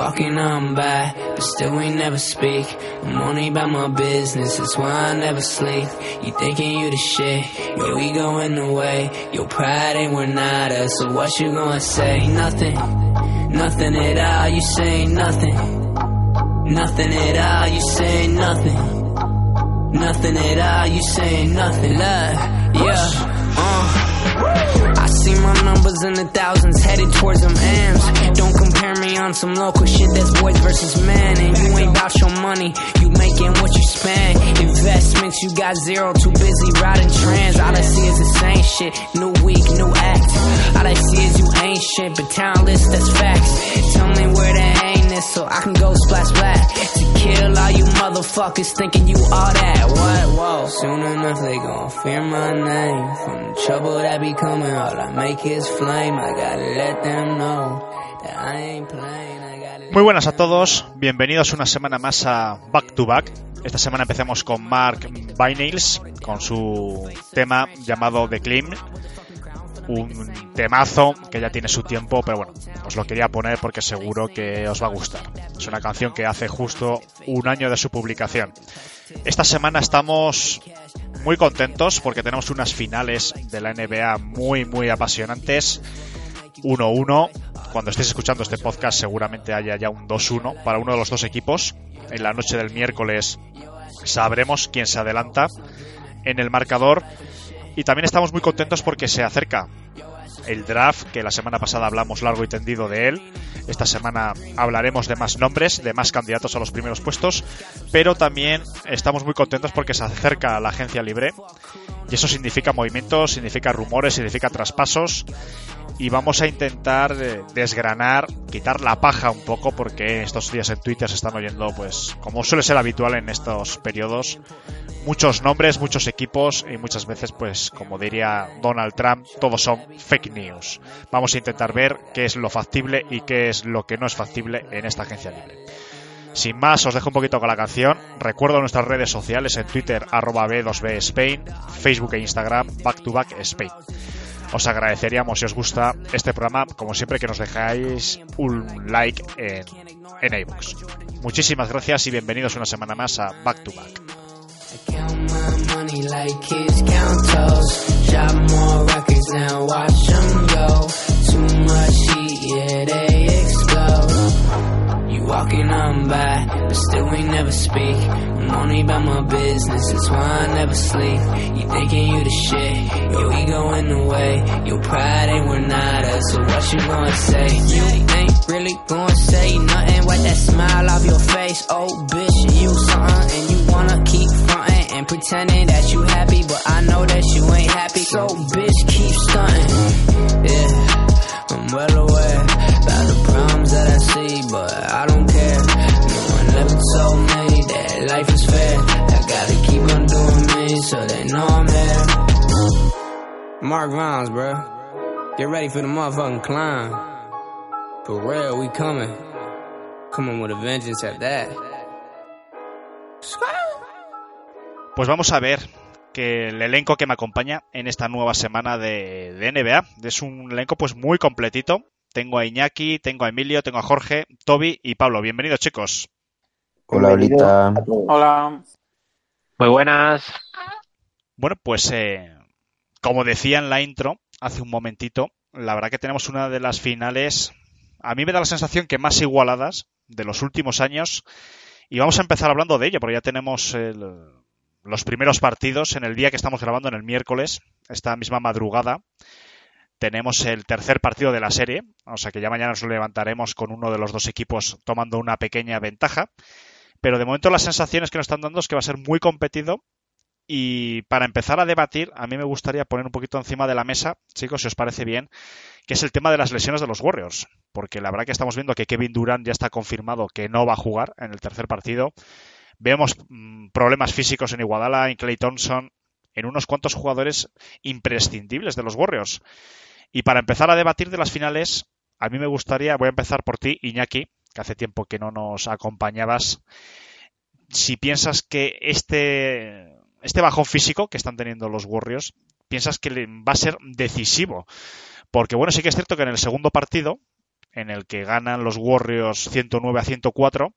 Walking on by, but still we never speak. I'm only about my business, that's why I never sleep. You thinking you the shit, your we in the way. Your pride ain't worth nada, so what you gonna say? Nothing, nothing at all, you say nothing. Nothing at all, you say nothing. Nothing at all, you say nothing. Look, yeah, see my numbers in the thousands headed towards them M's. Don't compare me on some local shit that's boys versus men. And you ain't about your money, you making what you spend. Investments, you got zero, too busy riding trends. All I see is the same shit, new week, new act. All I see is you ain't shit, but talentless, that's facts. Tell me where the aim is so I can go splash splash. To kill all you motherfuckers thinking you all that. What? Whoa. Soon enough they gon' fear my name. From the trouble that be coming, all I make is flame. I gotta let them know that I ain't playing. I gotta Muy buenas a todos, bienvenidos una semana más a Back to Back. Esta semana empecemos con Mark Vinyls, con su tema llamado The Clean. Un temazo que ya tiene su tiempo, pero bueno, os lo quería poner porque seguro que os va a gustar. Es una canción que hace justo un año de su publicación. Esta semana estamos muy contentos porque tenemos unas finales de la NBA muy, muy apasionantes. 1-1. Cuando estéis escuchando este podcast seguramente haya ya un 2-1 para uno de los dos equipos. En la noche del miércoles sabremos quién se adelanta en el marcador. Y también estamos muy contentos porque se acerca el draft, que la semana pasada hablamos largo y tendido de él. Esta semana hablaremos de más nombres, de más candidatos a los primeros puestos, pero también estamos muy contentos porque se acerca la agencia libre y eso significa movimientos, significa rumores, significa traspasos y vamos a intentar eh, desgranar, quitar la paja un poco porque estos días en Twitter se están oyendo, pues como suele ser habitual en estos periodos, muchos nombres, muchos equipos y muchas veces, pues como diría Donald Trump, todos son fake news. Vamos a intentar ver qué es lo factible y qué es lo que no es factible en esta agencia libre. Sin más, os dejo un poquito con la canción. Recuerdo nuestras redes sociales en Twitter, arroba B2B Spain, Facebook e Instagram, Back to Back Spain. Os agradeceríamos si os gusta este programa, como siempre, que nos dejáis un like en, en iVoox. Muchísimas gracias y bienvenidos una semana más a Back to Back. Only about my business, that's why I never sleep. You thinking you the shit, your ego in the way. Your pride ain't worth nada, so what you gonna say? You ain't really gonna say nothing, wipe that smile off your face. Oh, bitch, you something, and you wanna keep frontin' and pretending that you happy, but I know that you ain't happy. So, bitch, Mark Vines, bro. Get ready for the motherfucking climb. For real, we coming. Coming with a vengeance at that. Pues vamos a ver que el elenco que me acompaña en esta nueva semana de, de NBA es un elenco pues muy completito. Tengo a Iñaki, tengo a Emilio, tengo a Jorge, Toby y Pablo. Bienvenidos chicos. Hola, Olita. Hola. Muy buenas. Bueno, pues eh, como decía en la intro hace un momentito, la verdad que tenemos una de las finales, a mí me da la sensación que más igualadas de los últimos años. Y vamos a empezar hablando de ello, porque ya tenemos el, los primeros partidos en el día que estamos grabando, en el miércoles, esta misma madrugada. Tenemos el tercer partido de la serie, o sea que ya mañana nos levantaremos con uno de los dos equipos tomando una pequeña ventaja. Pero de momento las sensaciones que nos están dando es que va a ser muy competido Y para empezar a debatir, a mí me gustaría poner un poquito encima de la mesa, chicos, si os parece bien, que es el tema de las lesiones de los Warriors. Porque la verdad que estamos viendo que Kevin Durant ya está confirmado que no va a jugar en el tercer partido. Vemos mmm, problemas físicos en Iguadala, en Clay Thompson, en unos cuantos jugadores imprescindibles de los Warriors. Y para empezar a debatir de las finales, a mí me gustaría, voy a empezar por ti, Iñaki, que hace tiempo que no nos acompañabas. Si piensas que este, este bajón físico que están teniendo los Warriors, piensas que va a ser decisivo. Porque bueno, sí que es cierto que en el segundo partido, en el que ganan los Warriors 109 a 104,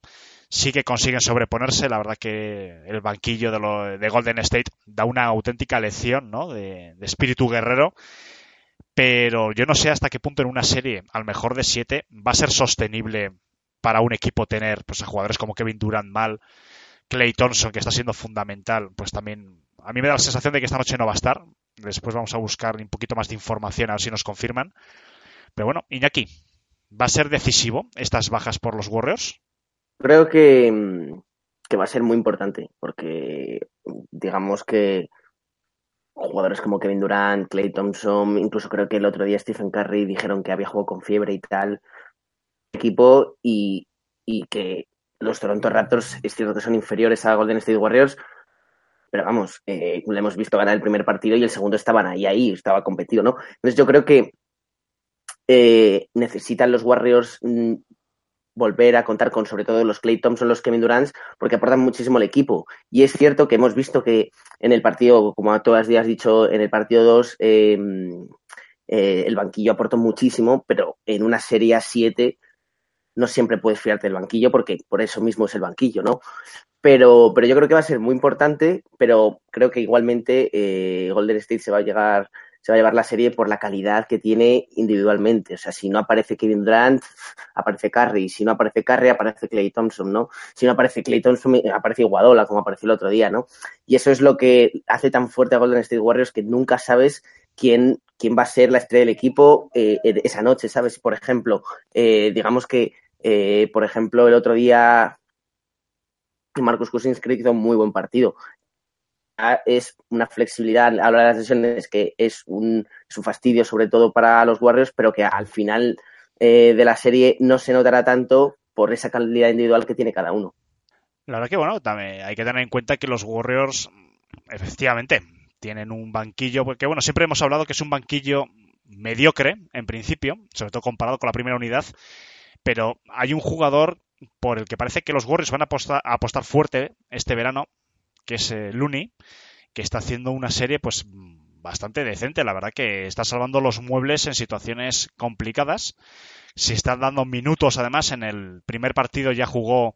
sí que consiguen sobreponerse. La verdad que el banquillo de, lo, de Golden State da una auténtica lección ¿no? de, de, espíritu guerrero. Pero yo no sé hasta qué punto en una serie, al mejor de siete, va a ser sostenible para un equipo tener pues, a jugadores como Kevin Durant mal, Clay Thompson, que está siendo fundamental, pues también a mí me da la sensación de que esta noche no va a estar. Después vamos a buscar un poquito más de información a ver si nos confirman. Pero bueno, Iñaki, ¿va a ser decisivo estas bajas por los Warriors? Creo que, que va a ser muy importante, porque digamos que jugadores como Kevin Durant, Clay Thompson, incluso creo que el otro día Stephen Curry dijeron que había jugado con fiebre y tal, equipo y, y que los Toronto Raptors es cierto que son inferiores a Golden State Warriors, pero vamos, eh, le hemos visto ganar el primer partido y el segundo estaban ahí, ahí, estaba competido, ¿no? Entonces yo creo que eh, necesitan los Warriors mm, volver a contar con sobre todo los Clay Thompson, los Kevin Durant, porque aportan muchísimo al equipo. Y es cierto que hemos visto que en el partido, como tú has dicho, en el partido 2, eh, eh, el banquillo aportó muchísimo, pero en una serie 7 no siempre puedes fiarte del banquillo porque por eso mismo es el banquillo, ¿no? Pero, pero yo creo que va a ser muy importante, pero creo que igualmente eh, Golden State se va a llegar se va a llevar la serie por la calidad que tiene individualmente. O sea, si no aparece Kevin Durant, aparece Curry. Si no aparece Curry, aparece Clay Thompson, ¿no? Si no aparece Clay Thompson, aparece Iguadola, como apareció el otro día, ¿no? Y eso es lo que hace tan fuerte a Golden State Warriors que nunca sabes quién, quién va a ser la estrella del equipo eh, esa noche, ¿sabes? Por ejemplo, eh, digamos que, eh, por ejemplo, el otro día Marcus Cousins creo que un muy buen partido es una flexibilidad a la de las lesiones que es un, es fastidio sobre todo para los Warriors, pero que al final eh, de la serie no se notará tanto por esa calidad individual que tiene cada uno. La verdad que bueno, también hay que tener en cuenta que los Warriors efectivamente tienen un banquillo, porque bueno, siempre hemos hablado que es un banquillo mediocre en principio, sobre todo comparado con la primera unidad, pero hay un jugador por el que parece que los Warriors van a apostar, a apostar fuerte este verano que es eh, Looney, que está haciendo una serie pues bastante decente. La verdad que está salvando los muebles en situaciones complicadas. Se está dando minutos, además, en el primer partido ya jugó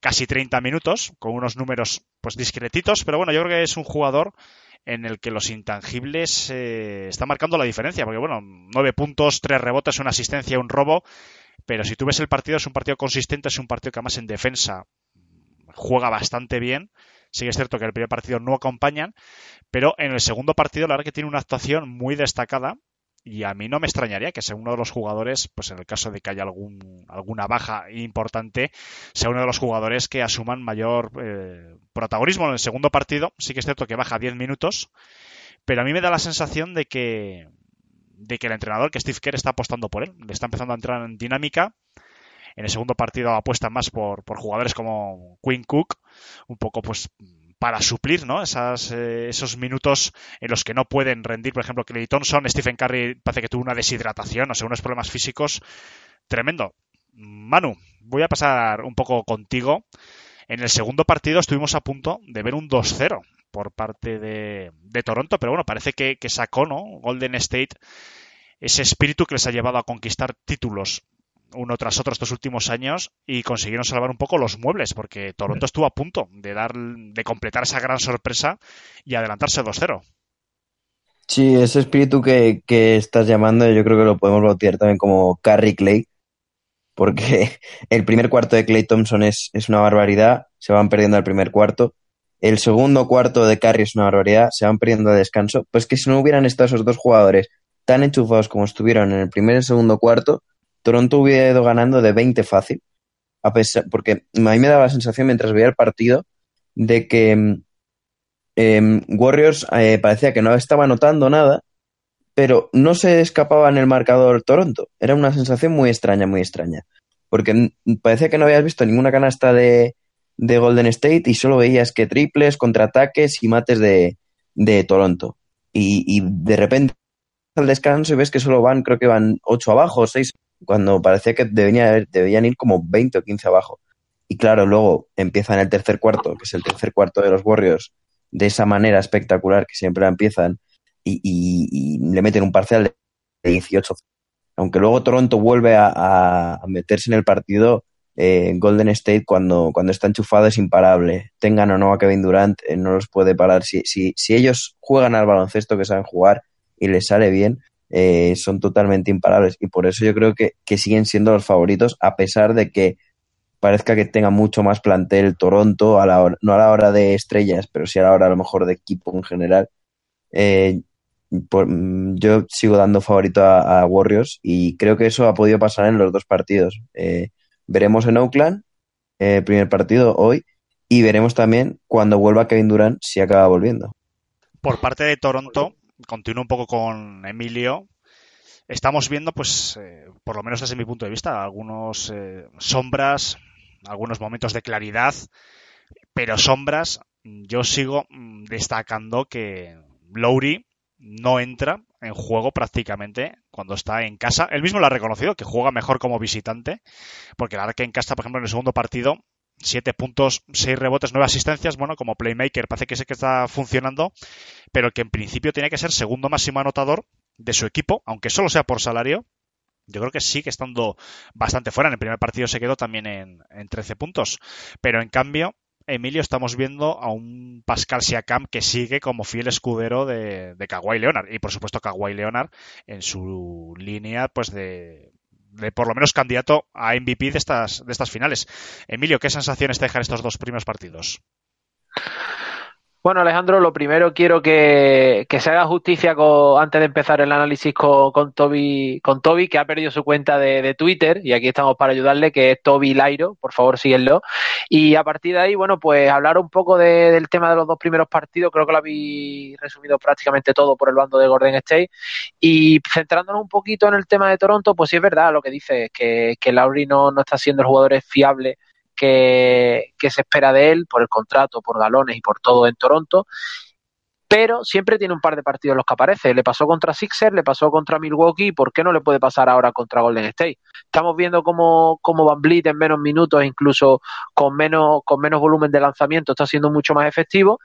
casi 30 minutos, con unos números pues discretitos, pero bueno, yo creo que es un jugador en el que los intangibles eh, están marcando la diferencia, porque bueno, nueve puntos, tres rebotes, una asistencia, un robo, pero si tú ves el partido es un partido consistente, es un partido que además en defensa juega bastante bien Sí que es cierto que el primer partido no acompañan, pero en el segundo partido la verdad que tiene una actuación muy destacada y a mí no me extrañaría que sea uno de los jugadores, pues en el caso de que haya algún, alguna baja importante, sea uno de los jugadores que asuman mayor eh, protagonismo en el segundo partido. Sí que es cierto que baja 10 minutos, pero a mí me da la sensación de que, de que el entrenador, que Steve Kerr, está apostando por él. Le está empezando a entrar en dinámica en el segundo partido apuesta más por, por jugadores como Quinn Cook, un poco pues para suplir ¿no? Eh, esos minutos en los que no pueden rendir, por ejemplo, Clay Thompson, Stephen Curry parece que tuvo una deshidratación, o sea, unos problemas físicos tremendo. Manu, voy a pasar un poco contigo. En el segundo partido estuvimos a punto de ver un 2-0 por parte de, de, Toronto, pero bueno, parece que, que sacó ¿no? Golden State ese espíritu que les ha llevado a conquistar títulos uno tras otro estos últimos años y consiguieron salvar un poco los muebles, porque Toronto estuvo a punto de dar, de completar esa gran sorpresa y adelantarse 2-0. Sí, ese espíritu que, que, estás llamando, yo creo que lo podemos bautizar también como Carry Clay, porque el primer cuarto de Clay Thompson es, es una barbaridad, se van perdiendo el primer cuarto. El segundo cuarto de Curry es una barbaridad, se van perdiendo a descanso. Pues que si no hubieran estado esos dos jugadores tan enchufados como estuvieron en el primer y segundo cuarto, Toronto hubiera ido ganando de 20 fácil, a pesar, porque a mí me daba la sensación mientras veía el partido de que, em, Warriors eh, parecía que no estaba notando nada, pero no se escapaba en el marcador Toronto. Era una sensación muy extraña, muy extraña. Porque parecía que no habías visto ninguna canasta de, de Golden State y solo veías que triples, contraataques y mates de, de Toronto. Y, y, de repente al descanso y ves que solo van, creo que van 8 abajo, 6, cuando parecía que debían, debían ir como 20 o 15 abajo. Y claro, luego empiezan el tercer cuarto, que es el tercer cuarto de los Warriors, de esa manera espectacular que siempre empiezan, y, y, le meten un parcial de 18. Aunque luego Toronto vuelve a meterse en el partido, eh, Golden State cuando, cuando está enchufado es imparable. Tengan o no a Kevin Durant, eh, no los puede parar. Si, si, si, ellos juegan al baloncesto que saben jugar y les sale bien, eh, son totalmente imparables. Y por eso yo creo que, que, siguen siendo los favoritos, a pesar de que parezca que tenga mucho más plantel Toronto, a la hora, no a la hora de estrellas, pero sí a la hora a lo mejor de equipo en general. Por, yo sigo dando favorito a, Warriors y creo que eso ha podido pasar en los dos partidos. Eh, veremos en Oakland el eh, primer partido hoy y veremos también cuando vuelva Kevin Durant si acaba volviendo. Por parte de Toronto, continúo un poco con Emilio. Estamos viendo, pues, eh, por lo menos desde mi punto de vista, algunos eh, sombras, algunos momentos de claridad, pero sombras. Yo sigo mm, destacando que Lowry no entra en juego prácticamente cuando está en casa. Él mismo lo ha reconocido, que juega mejor como visitante, porque la verdad que en casa, por ejemplo, en el segundo partido, siete puntos, seis rebotes, nueve asistencias, bueno, como playmaker parece que sé que está funcionando, pero que en principio tiene que ser segundo máximo anotador de su equipo, aunque solo sea por salario. Yo creo que sigue estando bastante fuera. En el primer partido se quedó también en, en 13 puntos. Pero en cambio, Emilio, estamos viendo a un Pascal Siakam que sigue como fiel escudero de, de Kawhi Leonard. Y por supuesto, Kawhi Leonard en su línea, pues de, de por lo menos candidato a MVP de estas, de estas finales. Emilio, ¿qué sensaciones te dejan estos dos primeros partidos? Bueno, Alejandro, lo primero quiero que, que se haga justicia con, antes de empezar el análisis con, con, Toby, con Toby, que ha perdido su cuenta de, de, Twitter, y aquí estamos para ayudarle, que es Toby Lairo, por favor síguenlo. Y a partir de ahí, bueno, pues hablar un poco de, del tema de los dos primeros partidos, creo que lo habéis resumido prácticamente todo por el bando de Gordon State. Y centrándonos un poquito en el tema de Toronto, pues sí es verdad lo que dice, que, que Lauri no, no está siendo el jugador fiable que, se espera de él por el contrato, por galones y por todo en Toronto. Pero siempre tiene un par de partidos los que aparece. Le pasó contra Sixer, le pasó contra Milwaukee. ¿Por qué no le puede pasar ahora contra Golden State? Estamos viendo cómo, cómo Van Vliet en menos minutos, incluso con menos, con menos volumen de lanzamiento, está siendo mucho más efectivo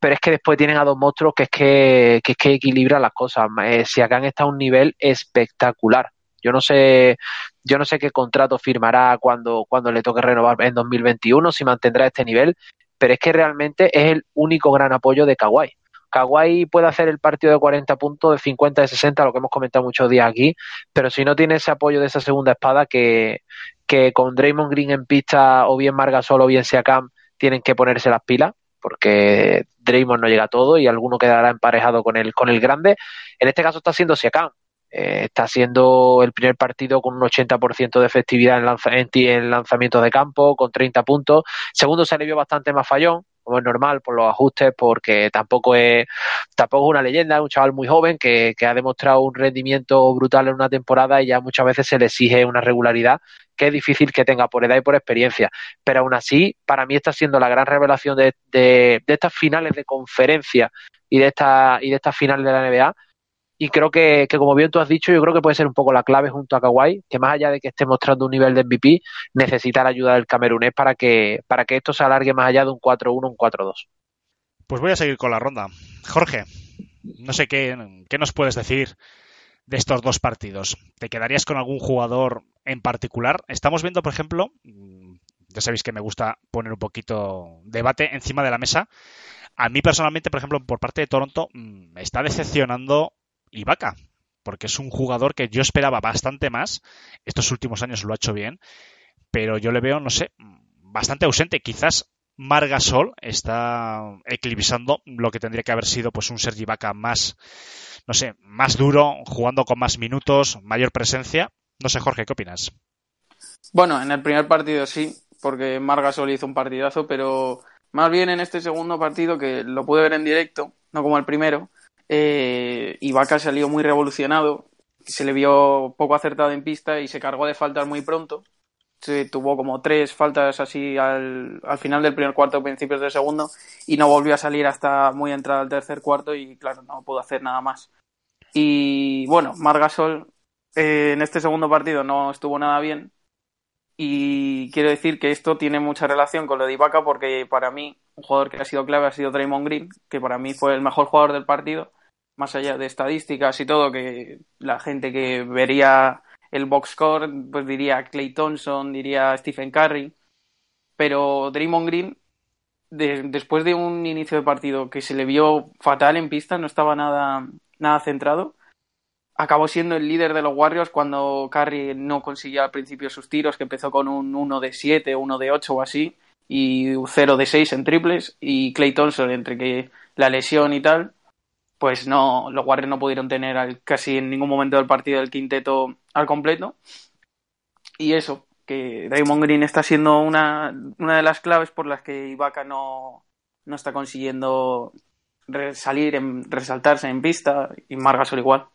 pero es que después tienen a dos monstruos que es que, que, es que equilibran las cosas. Eh, Siakam está a un nivel espectacular. Yo no sé, yo no sé qué contrato firmará cuando, cuando le toque renovar en 2021, si mantendrá este nivel, pero es que realmente es el único gran apoyo de Kawhi. Kawhi puede hacer el partido de 40 puntos, de 50, de 60, lo que hemos comentado muchos días aquí, pero si no tiene ese apoyo de esa segunda espada que, que con Draymond Green en pista o bien Margasol o bien Siakam tienen que ponerse las pilas, porque Draymond no llega a todo y alguno quedará emparejado con el, con el grande. En este caso está siendo Siakam, eh, está siendo el primer partido con un 80% de efectividad en, lanza en, en, lanzamiento de campo, con 30 puntos. Segundo se le vio bastante más fallón, como es normal, por los ajustes, porque tampoco es, tampoco es una leyenda, es un chaval muy joven que, que ha demostrado un rendimiento brutal en una temporada y ya muchas veces se le exige una regularidad que es difícil que tenga por edad y por experiencia. Pero aún así, para mí está siendo la gran revelación de, de, de estas finales de conferencia y de, esta, y de estas finales de la NBA y creo que, que, como bien tú has dicho, yo creo que puede ser un poco la clave junto a Kawhi, que más allá de que esté mostrando un nivel de MVP, necesita la ayuda del camerunés para que, para que esto se alargue más allá de un 4-1, un 4-2. Pues voy a seguir con la ronda. Jorge, no sé qué, qué nos puedes decir de estos dos partidos. ¿Te quedarías con algún jugador en particular? Estamos viendo, por ejemplo, ya sabéis que me gusta poner un poquito debate encima de la mesa. A mí personalmente, por ejemplo, por parte de Toronto, me está decepcionando Ibaka, porque es un jugador que yo esperaba bastante más. Estos últimos años lo ha hecho bien, pero yo le veo, no sé, bastante ausente. Quizás Margasol está eclipsando lo que tendría que haber sido pues un Sergi Ibaka más, no sé, más duro, jugando con más minutos, mayor presencia. No sé, Jorge, ¿qué opinas? Bueno, en el primer partido sí, porque Margasol hizo un partidazo, pero Más bien en este segundo partido, que lo pude ver en directo, no como el primero, eh, Ibaka salió muy revolucionado, se le vio poco acertado en pista y se cargó de faltas muy pronto. Se tuvo como tres faltas así al, al final del primer cuarto, principios del segundo, y no volvió a salir hasta muy entrada al tercer cuarto y claro, no pudo hacer nada más. Y bueno, Margasol eh, en este segundo partido no estuvo nada bien, y quiero decir que esto tiene mucha relación con lo de Ibaka porque para mí un jugador que ha sido clave ha sido Draymond Green, que para mí fue el mejor jugador del partido, más allá de estadísticas y todo, que la gente que vería el box score pues diría Clay Thompson, diría Stephen Curry, pero Draymond Green de, después de un inicio de partido que se le vio fatal en pista, no estaba nada, nada centrado, acabó siendo el líder de los Warriors cuando Curry no conseguía al principio sus tiros, que empezó con un 1 de 7, 1 de 8 o así, y 0 de 6 en triples, y Clay Thompson, entre que la lesión y tal, pues no, los Warriors no pudieron tener al, casi en ningún momento del partido el quinteto al completo. Y eso, que Draymond Green está siendo una, de las claves por las que Ibaka no, no está consiguiendo salir, en, resaltarse en pista, y Margasol igual.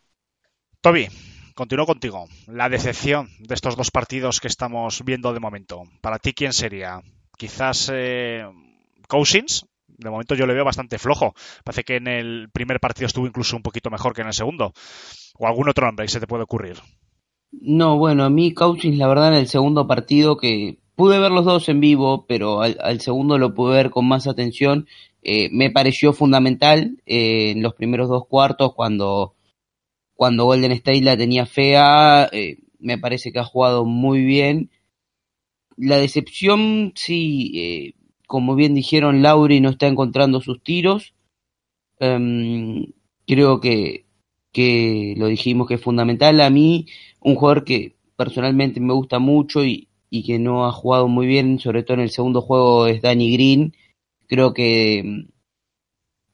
Toby, continúo contigo. La decepción de estos dos partidos que estamos viendo de momento. Para ti, ¿quién sería? Quizás eh, Cousins. De momento yo le veo bastante flojo. Parece que en el primer partido estuvo incluso un poquito mejor que en el segundo. O algún otro nombre se te puede ocurrir. No, bueno, a mí Cousins, la verdad, en el segundo partido que pude ver los dos en vivo, pero al, segundo lo pude ver con más atención. Eh, me pareció fundamental eh, en los primeros dos cuartos cuando cuando Golden State la tenía fea, eh, me parece que ha jugado muy bien. La decepción, sí, como bien dijeron, Lauri no está encontrando sus tiros. Em, creo que, que lo dijimos que es fundamental. A mí, un jugador que personalmente me gusta mucho y, y que no ha jugado muy bien, sobre todo en el segundo juego, es Danny Green. Creo que,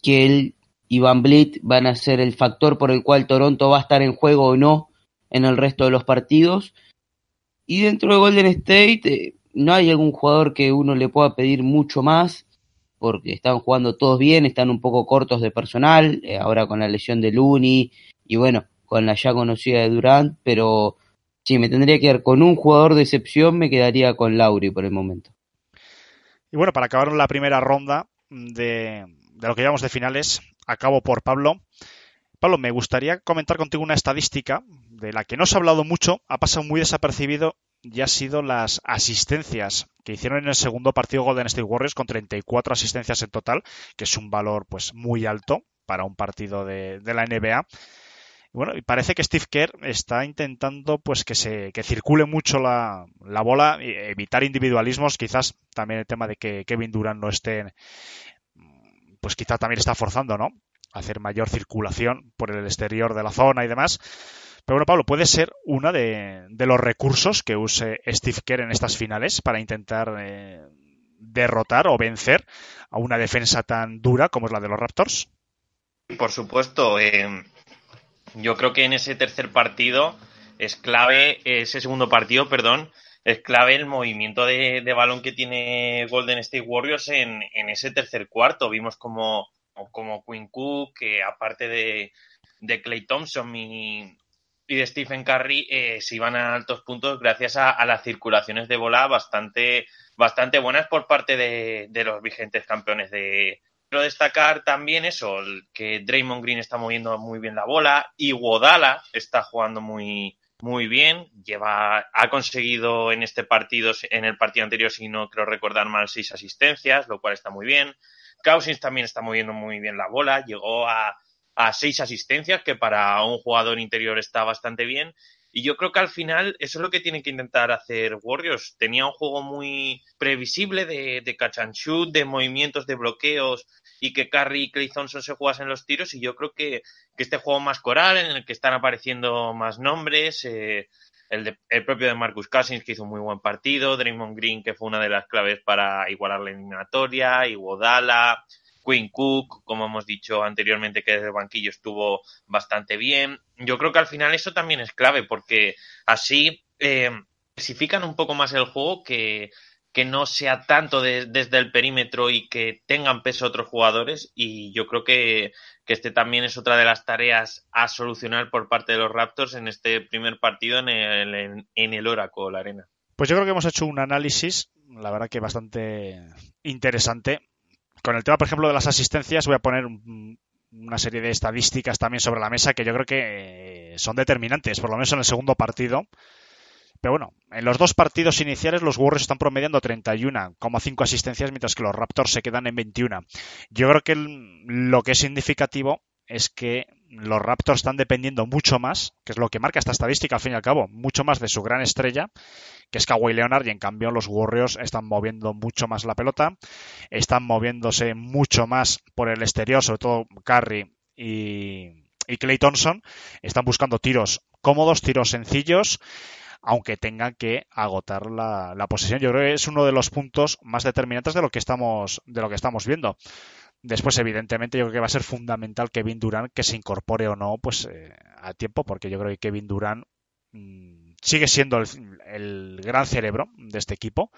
que él y Van Vliet van a ser el factor por el cual Toronto va a estar en juego o no en el resto de los partidos. Y dentro de Golden State eh, no hay algún jugador que uno le pueda pedir mucho más, porque están jugando todos bien, están un poco cortos de personal, eh, ahora con la lesión de Looney y bueno, con la ya conocida de Durant, pero si me tendría que ir con un jugador de excepción, me quedaría con Lauri por el momento. Y bueno, para acabar la primera ronda de, de lo que llevamos de finales, acabo por Pablo. Pablo, me gustaría comentar contigo una estadística de la que no se ha hablado mucho, ha pasado muy desapercibido y ha sido las asistencias que hicieron en el segundo partido Golden State Warriors con 34 asistencias en total, que es un valor pues muy alto para un partido de, la NBA. Bueno, y parece que Steve Kerr está intentando pues que se que circule mucho la, la bola, evitar individualismos, quizás también el tema de que Kevin Durant no esté pues quizá también está forzando, ¿no? hacer mayor circulación por el exterior de la zona y demás. Pero bueno, Pablo, puede ser uno de, los recursos que use Steve Kerr en estas finales para intentar eh, derrotar o vencer a una defensa tan dura como es la de los Raptors. Por supuesto. Eh, yo creo que en ese tercer partido es clave, ese segundo partido, perdón, es clave el movimiento de, balón que tiene Golden State Warriors en, ese tercer cuarto. Vimos como, como Quinn Cook, que aparte de, de Clay Thompson y, de Stephen Curry, eh, se iban a altos puntos gracias a, las circulaciones de bola bastante, bastante buenas por parte de, de los vigentes campeones de, Quiero destacar también eso, que Draymond Green está moviendo muy bien la bola y Wodala está jugando muy, muy bien. Lleva, ha conseguido en este partido, en el partido anterior, si no creo recordar mal, seis asistencias, lo cual está muy bien. Cousins también está moviendo muy bien la bola, llegó a, a seis asistencias, que para un jugador interior está bastante bien. Y yo creo que al final eso es lo que tiene que intentar hacer Warriors. Tenía un juego muy previsible de, de catch and shoot, de movimientos, de bloqueos y que Curry y Clay Thompson se jugasen los tiros. Y yo creo que, este juego más coral, en el que están apareciendo más nombres, eh, el, el, propio de Marcus Cousins, que hizo un muy buen partido, Draymond Green, que fue una de las claves para igualar la eliminatoria, Iguodala, Quinn Cook, como hemos dicho anteriormente, que desde el banquillo estuvo bastante bien. Yo creo que al final eso también es clave, porque así eh, un poco más el juego que, que no sea tanto de- desde el perímetro y que tengan peso otros jugadores. Y yo creo que, que este también es otra de las tareas a solucionar por parte de los Raptors en este primer partido en el, en, en el Oracle Arena. Pues yo creo que hemos hecho un análisis, la verdad que bastante interesante. Con el tema, por ejemplo, de las asistencias, voy a poner un- una serie de estadísticas también sobre la mesa que yo creo que eh, son determinantes, por lo menos en el segundo partido. Pero bueno, en los dos partidos iniciales los Warriors están promediando 31,5 asistencias, mientras que los Raptors se quedan en 21. Yo creo que lo que es significativo es que los Raptors están dependiendo mucho más, que es lo que marca esta estadística al fin y al cabo, mucho más de su gran estrella, que es Kawhi Leonard, y en cambio los Warriors están moviendo mucho más la pelota, están moviéndose mucho más por el exterior, sobre todo Curry y, Clay Thompson, están buscando tiros cómodos, tiros sencillos, aunque tengan que agotar la, la posesión. Yo creo que es uno de los puntos más determinantes de lo que estamos, de lo que estamos viendo. Después, evidentemente, yo creo que va a ser fundamental Kevin Durant que se incorpore o no, pues eh, a tiempo, porque yo creo que Kevin Durant mm, sigue siendo el, el gran cerebro de este equipo.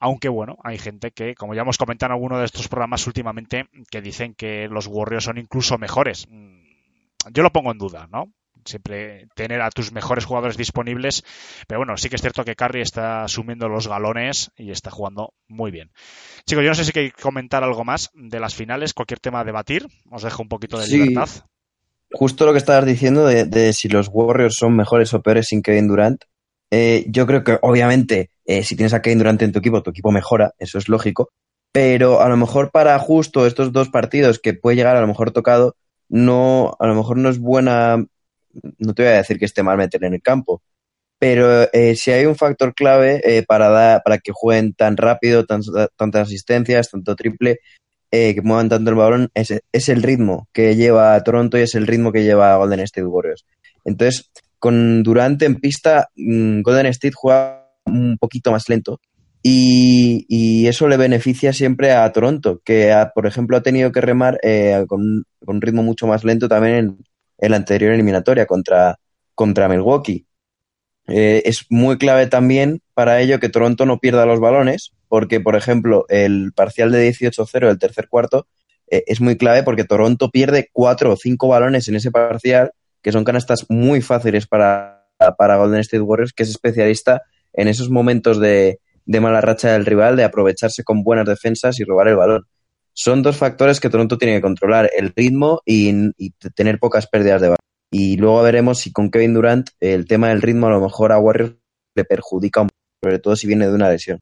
Aunque bueno, hay gente que, como ya hemos comentado en alguno de estos programas últimamente, que dicen que los Warriors son incluso mejores. Mm, Yo lo pongo en duda, ¿no? Siempre tener a tus mejores jugadores disponibles. Pero bueno, sí que es cierto que Curry está asumiendo los galones y está jugando muy bien. Chicos, yo no sé si queréis comentar algo más de las finales, cualquier tema a debatir. Os dejo un poquito de Sí. libertad. Justo lo que estabas diciendo de, de si los Warriors son mejores o peores sin Kevin Durant. eh, yo creo que obviamente eh, si tienes a Kevin Durant en tu equipo, tu equipo mejora, eso es lógico. Pero a lo mejor para justo estos dos partidos que puede llegar a lo mejor tocado, no, a lo mejor no es buena, no te voy a decir que esté mal meter en el campo, pero eh, si hay un factor clave eh, para, dar, para que jueguen tan rápido, tan- tantas asistencias, tanto triple, eh, que muevan tanto el balón, es, es el ritmo que lleva Toronto y es el ritmo que lleva Golden State Warriors. Entonces, con Durant en pista, mm, Golden State juega un poquito más lento y, y eso le beneficia siempre a Toronto, que ha- por ejemplo ha tenido que remar eh, con, con un ritmo mucho más lento también en, en la anterior eliminatoria contra, contra Milwaukee. Eh, es muy clave también para ello que Toronto no pierda los balones, porque, por ejemplo, el parcial de 18-0 del tercer cuarto eh, es muy clave porque Toronto pierde cuatro o cinco balones en ese parcial, que son canastas muy fáciles para, para Golden State Warriors, que es especialista en esos momentos de, de mala racha del rival, de aprovecharse con buenas defensas y robar el balón. Son dos factores que Toronto tiene que controlar, el ritmo y, tener pocas pérdidas de balón. Y luego veremos si con Kevin Durant el tema del ritmo a lo mejor a Warriors le perjudica sobre todo si viene de una lesión.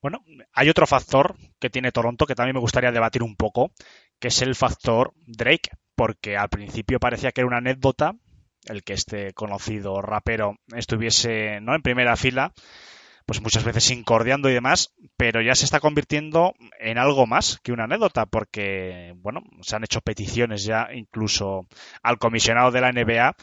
Bueno, hay otro factor que tiene Toronto que también me gustaría debatir un poco, que es el factor Drake, porque al principio parecía que era una anécdota el que este conocido rapero estuviese ¿no? en primera fila, pues muchas veces incordiando y demás, pero ya se está convirtiendo en algo más que una anécdota, porque bueno, se han hecho peticiones ya incluso al comisionado de la NBA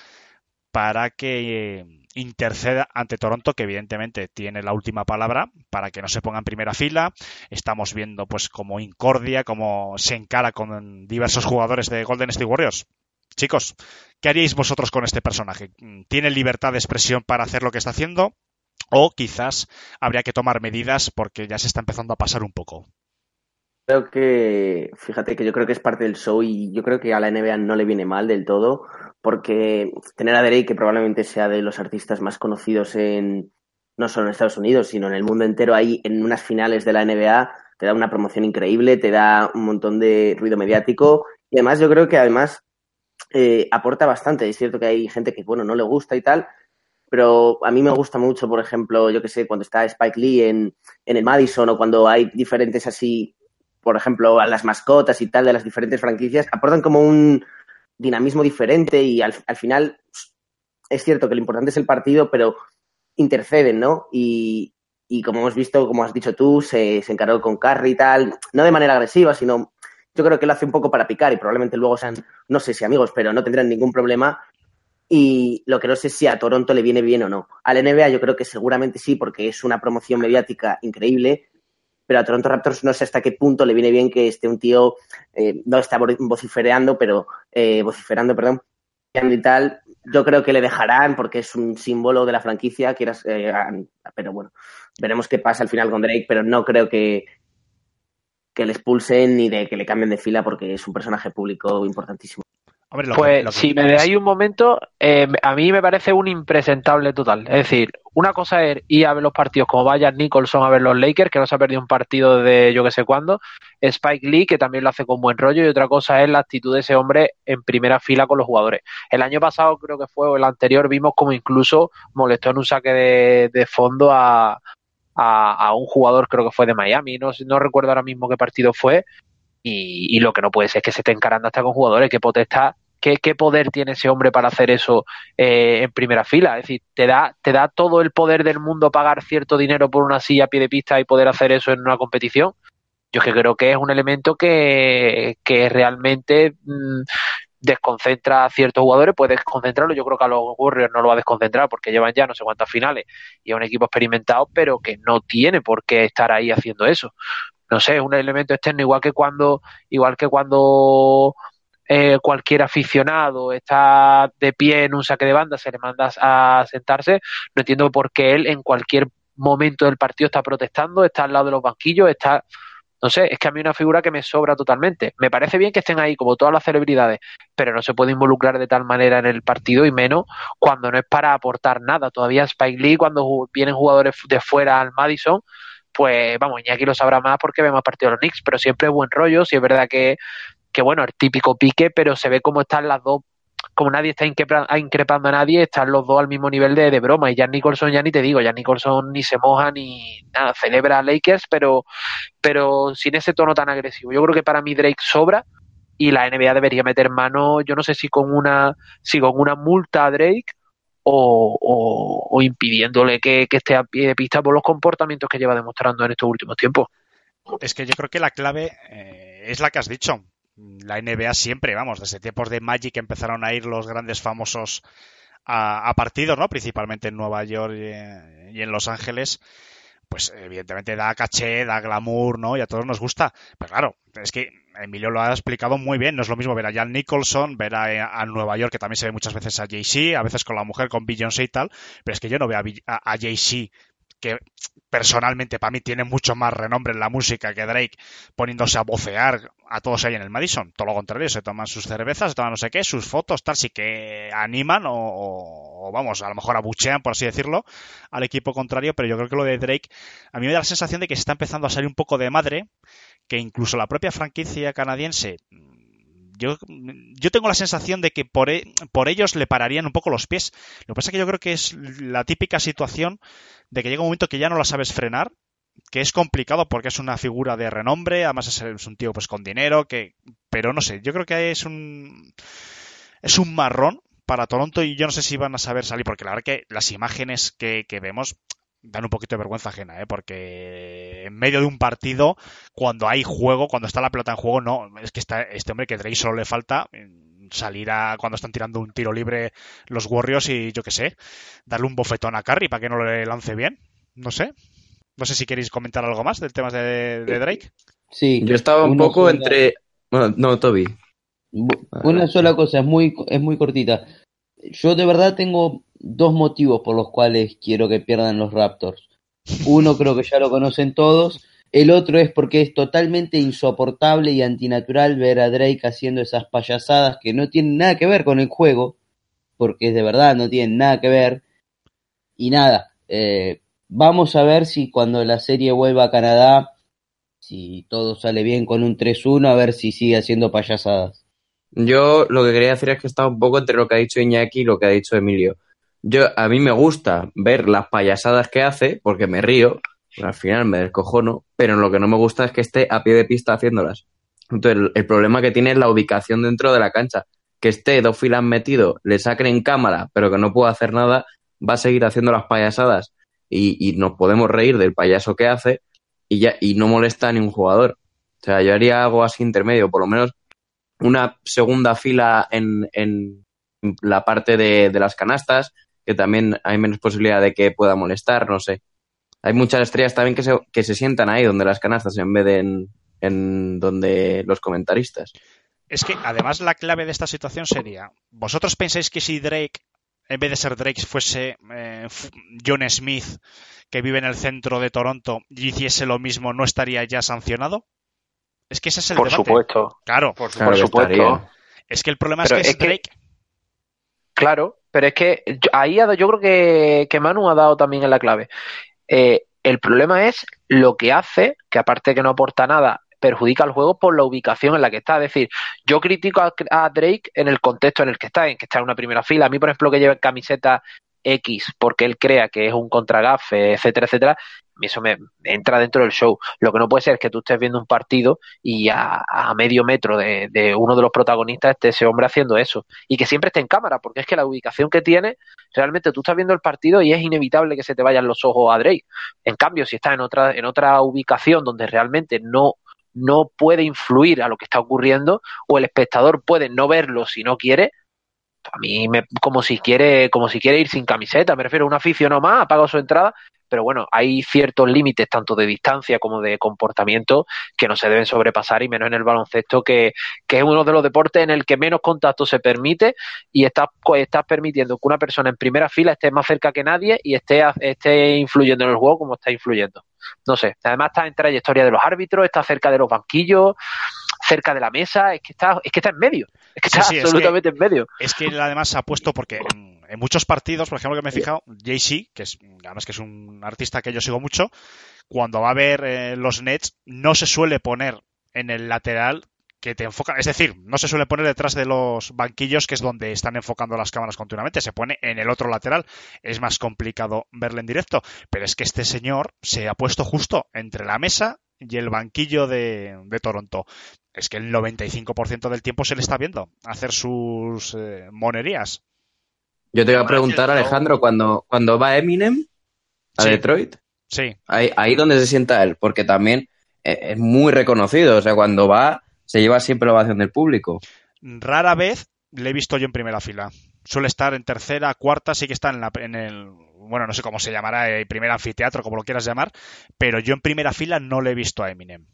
para que eh, interceda ante Toronto, que evidentemente tiene la última palabra, para que no se ponga en primera fila. Estamos viendo pues como incordia, como se encara con diversos jugadores de Golden State Warriors. Chicos, ¿qué haríais vosotros con este personaje? ¿Tiene libertad de expresión para hacer lo que está haciendo? O quizás habría que tomar medidas porque ya se está empezando a pasar un poco. Creo que, fíjate que yo creo que es parte del show y yo creo que a la NBA no le viene mal del todo, porque tener a Drake, que probablemente sea de los artistas más conocidos en no solo en Estados Unidos, sino en el mundo entero, ahí en unas finales de la NBA, te da una promoción increíble, te da un montón de ruido mediático y además yo creo que además eh, aporta bastante. Es cierto que hay gente que, bueno, no le gusta y tal, pero a mí me gusta mucho, por ejemplo, yo que sé, cuando está Spike Lee en, en el Madison o cuando hay diferentes así, por ejemplo, a las mascotas y tal de las diferentes franquicias, aportan como un dinamismo diferente y al, al final es cierto que lo importante es el partido, pero interceden, ¿no? Y, y como hemos visto, como has dicho tú, se, se con Curry y tal, no de manera agresiva, sino yo creo que lo hace un poco para picar y probablemente luego sean, no sé si amigos, pero no tendrán ningún problema. Y lo que no sé si a Toronto le viene bien o no. Al NBA yo creo que seguramente sí, porque es una promoción mediática increíble, pero a Toronto Raptors no sé hasta qué punto le viene bien que esté un tío, eh, no está vociferando, pero eh, vociferando, perdón, y tal. Yo creo que le dejarán porque es un símbolo de la franquicia, quieras, eh, pero bueno, veremos qué pasa al final con Drake, pero no creo que, que le expulsen ni de que le cambien de fila porque es un personaje público importantísimo. Hombre, lo que- Pues lo que- si me dejáis un momento, eh, a mí me parece un impresentable total. Es decir, una cosa es ir a ver los partidos como vaya Nicholson a ver los Lakers, que no se ha perdido un partido de yo que sé cuándo, Spike Lee, que también lo hace con buen rollo, y otra cosa es la actitud de ese hombre en primera fila con los jugadores. El año pasado, creo que fue, o el anterior, vimos como incluso molestó en un saque de, de fondo a, a, a un jugador, creo que fue de Miami, no, no recuerdo ahora mismo qué partido fue, y, y lo que no puede ser es que se esté encarando hasta con jugadores, que potestad, qué, qué poder tiene ese hombre para hacer eso eh, en primera fila. Es decir, te da, te da todo el poder del mundo pagar cierto dinero por una silla a pie de pista y poder hacer eso en una competición. Yo que creo que es un elemento que, que realmente mm, desconcentra a ciertos jugadores, puede desconcentrarlo. Yo creo que a los Warriors no lo va a desconcentrar porque llevan ya no sé cuántas finales y es un equipo experimentado, pero que no tiene por qué estar ahí haciendo eso no sé, es un elemento externo, igual que cuando, igual que cuando eh, cualquier aficionado está de pie en un saque de banda, se le manda a sentarse, no entiendo por qué él en cualquier momento del partido está protestando, está al lado de los banquillos, está, no sé, es que a mí una figura que me sobra totalmente. Me parece bien que estén ahí como todas las celebridades, pero no se puede involucrar de tal manera en el partido y menos cuando no es para aportar nada. Todavía Spike Lee, cuando vienen jugadores de fuera al Madison, pues vamos, Iñaki lo sabrá más porque ve más partidos los Knicks, pero siempre es buen rollo, si es verdad que, que bueno, el típico pique, pero se ve cómo están las dos, como nadie está increpando a nadie, están los dos al mismo nivel de, de broma, y Jan Nicholson ya ni te digo, Jan Nicholson ni se moja ni nada, celebra a Lakers, pero, pero sin ese tono tan agresivo. Yo creo que para mí Drake sobra y la NBA debería meter mano, yo no sé si con una, si con una multa a Drake o, o, impidiéndole que, que esté a pie de pista por los comportamientos que lleva demostrando en estos últimos tiempos. Es que yo creo que la clave eh, es la que has dicho. La NBA siempre, vamos, desde tiempos de Magic empezaron a ir los grandes famosos a, a partidos, ¿no? Principalmente en Nueva York y en Los Ángeles. Pues evidentemente da caché, da glamour, ¿no? Y a todos nos gusta. Pero claro, es que Emilio lo ha explicado muy bien. No es lo mismo ver a Jan Nicholson, ver a, a Nueva York, que también se ve muchas veces a Jay-Z, a veces con la mujer, con Beyoncé y tal. Pero es que yo no veo a, a Jay-Z, que personalmente para mí tiene mucho más renombre en la música que Drake, poniéndose a vocear a todos ahí en el Madison. Todo lo contrario, se toman sus cervezas, se toman no sé qué, sus fotos, tal, sí que animan o, o- vamos, a lo mejor abuchean, por así decirlo, al equipo contrario, pero yo creo que lo de Drake, a mí me da la sensación de que se está empezando a salir un poco de madre, que incluso la propia franquicia canadiense yo, yo tengo la sensación de que por, e- por ellos le pararían un poco los pies. Lo que pasa es que yo creo que es la típica situación de que llega un momento que ya no la sabes frenar, que es complicado porque es una figura de renombre, además es, un tío pues con dinero, que pero no sé, yo creo que es un es un marrón para Toronto y yo no sé si van a saber salir porque la verdad que las imágenes que, que vemos dan un poquito de vergüenza ajena, ¿eh? porque en medio de un partido, cuando hay juego, cuando está la pelota en juego, no, es que está este hombre que Drake solo le falta salir a cuando están tirando un tiro libre los Warriors y yo qué sé, darle un bofetón a Curry para que no le lance bien, no sé. No sé si queréis comentar algo más del tema de, de Drake. Sí. Yo estaba un poco sola- entre. Bueno, no, Toby. Una sola cosa, es muy, es muy cortita. Yo de verdad tengo dos motivos por los cuales quiero que pierdan los Raptors. Uno creo que ya lo conocen todos. El otro es porque es totalmente insoportable y antinatural ver a Drake haciendo esas payasadas que no tienen nada que ver con el juego, porque de verdad no tienen nada que ver. Y nada, eh, vamos a ver si cuando la serie vuelva a Canadá, si todo sale bien con un 3-1, a ver si sigue haciendo payasadas. Yo lo que quería decir es que está un poco entre lo que ha dicho Iñaki y lo que ha dicho Emilio. Yo, a mí me gusta ver las payasadas que hace, porque me río, al final me descojono, pero lo que no me gusta es que esté a pie de pista haciéndolas. Entonces, el, problema que tiene es la ubicación dentro de la cancha. Que esté dos filas metido, le saquen en cámara, pero que no pueda hacer nada, va a seguir haciendo las payasadas y, y nos podemos reír del payaso que hace y, ya, y no molesta a ningún jugador. O sea, yo haría algo así intermedio, por lo menos una segunda fila en, en la parte de, de las canastas, que también hay menos posibilidad de que pueda molestar, no sé. Hay muchas estrellas también que se, que se sientan ahí donde las canastas en vez de en, en donde los comentaristas. Es que además la clave de esta situación sería, ¿vosotros pensáis que si Drake en vez de ser Drake fuese eh, John Smith, que vive en el centro de Toronto, y hiciese lo mismo, ¿no estaría ya sancionado? Es que ese es el Por debate. supuesto. Claro, Por supuesto. Es que el problema Pero es que es, es que- Drake. Claro, pero es que ahí ha yo creo que, que Manu ha dado también en la clave. Eh, el problema es lo que hace, que aparte de que no aporta nada, perjudica al juego por la ubicación en la que está. Es decir, yo critico a, a Drake en el contexto en el que está, en que está en una primera fila. A mí, por ejemplo, que lleve camiseta X porque él crea que es un contragafe, etcétera, etcétera, eso me entra dentro del show. Lo que no puede ser es que tú estés viendo un partido y a, a medio metro de, de uno de los protagonistas esté ese hombre haciendo eso. Y que siempre esté en cámara, porque es que la ubicación que tiene, realmente tú estás viendo el partido y es inevitable que se te vayan los ojos a Drake. En cambio, si estás en otra, en otra ubicación donde realmente no, no puede influir a lo que está ocurriendo, o el espectador puede no verlo si no quiere, a mí me, como si quiere, como si quiere ir sin camiseta, me refiero a un aficionado más, ha pagado su entrada, pero bueno, hay ciertos límites tanto de distancia como de comportamiento que no se deben sobrepasar y menos en el baloncesto que, que es uno de los deportes en el que menos contacto se permite y estás, co- estás permitiendo que una persona en primera fila esté más cerca que nadie y esté, esté influyendo en el juego como está influyendo. No sé, además está en trayectoria de los árbitros, está cerca de los banquillos, cerca de la mesa, es que está, es que está en medio, es que Sí, está es absolutamente en medio. Es que él además ha puesto, porque en, en muchos partidos, por ejemplo, que me he fijado, Jay-Z, que es, además que es un artista que yo sigo mucho, cuando va a ver eh, los Nets, no se suele poner en el lateral que te enfoca, es decir, no se suele poner detrás de los banquillos, que es donde están enfocando las cámaras continuamente, se pone en el otro lateral. Es más complicado verle en directo, pero es que este señor se ha puesto justo entre la mesa y el banquillo de, de Toronto. Es que el 95% del tiempo se le está viendo hacer sus eh, monerías. Yo te iba a preguntar, Alejandro, cuando, cuando va Eminem a Sí. Detroit, Sí, ahí, ahí donde se sienta él, porque también eh, es muy reconocido. O sea, cuando va, se lleva siempre la ovación del público. rara vez le he visto yo en primera fila. Suele estar en tercera, cuarta, sí que está en, la, en el, bueno, no sé cómo se llamará, el primer anfiteatro, como lo quieras llamar, pero yo en primera fila no le he visto a Eminem.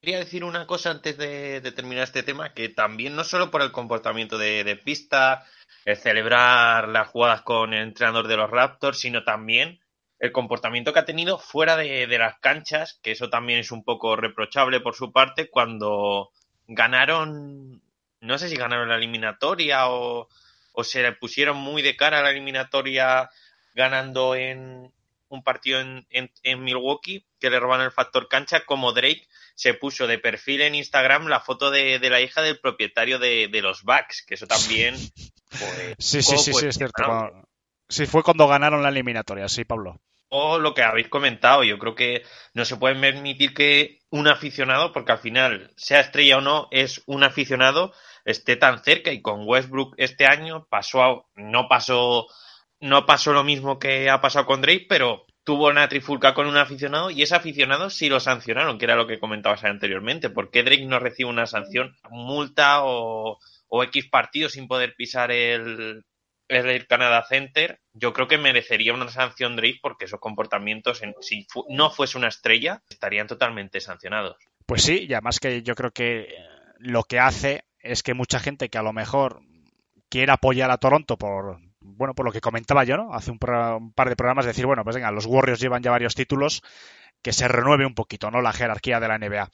Quería decir una cosa antes de, terminar este tema, que también no solo por el comportamiento de, pista, el celebrar las jugadas con el entrenador de los Raptors, sino también el comportamiento que ha tenido fuera de las canchas, que eso también es un poco reprochable por su parte, cuando ganaron, no sé si ganaron la eliminatoria o, o se le pusieron muy de cara a la eliminatoria ganando en un partido en, en, en Milwaukee, que le roban el factor cancha, como Drake se puso de perfil en Instagram la foto de, de la hija del propietario de, de los Bucks, que eso también. joder, Sí, sí, sí, sí, es cierto. Cuando- Sí, fue cuando ganaron la eliminatoria, sí, Pablo. O lo que habéis comentado, yo creo que no se puede permitir que un aficionado, porque al final, sea estrella o no, es un aficionado, esté tan cerca. Y con Westbrook este año pasó, no pasó, no pasó lo mismo que ha pasado con Drake, pero tuvo una trifulca con un aficionado y ese aficionado sí lo sancionaron, que era lo que comentabas anteriormente. ¿Por qué Drake no recibe una sanción, multa o, o X partidos sin poder pisar el, el Center? Yo creo que merecería una sanción Drake porque esos comportamientos, en- si fu- no fuese una estrella, estarían totalmente sancionados. Pues sí, y además que yo creo que eh, lo que hace es que mucha gente que a lo mejor quiere apoyar a Toronto por bueno por lo que comentaba yo, ¿no? Hace un, un par de programas decir, bueno, pues venga, los Warriors llevan ya varios títulos, que se renueve un poquito, ¿no? La jerarquía de la NBA.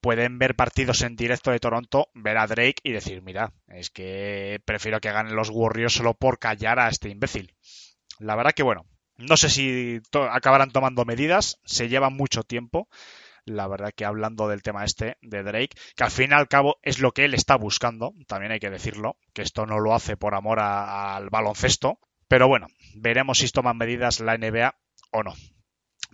Pueden ver partidos en directo de Toronto, ver a Drake y decir, mira, es que prefiero que ganen los Warriors solo por callar a este imbécil. La verdad que bueno, no sé si acabarán tomando medidas, se lleva mucho tiempo. La verdad que hablando del tema este de Drake, que al fin y al cabo es lo que él está buscando, también hay que decirlo, que esto no lo hace por amor al baloncesto, pero bueno, veremos si toman medidas la NBA o no.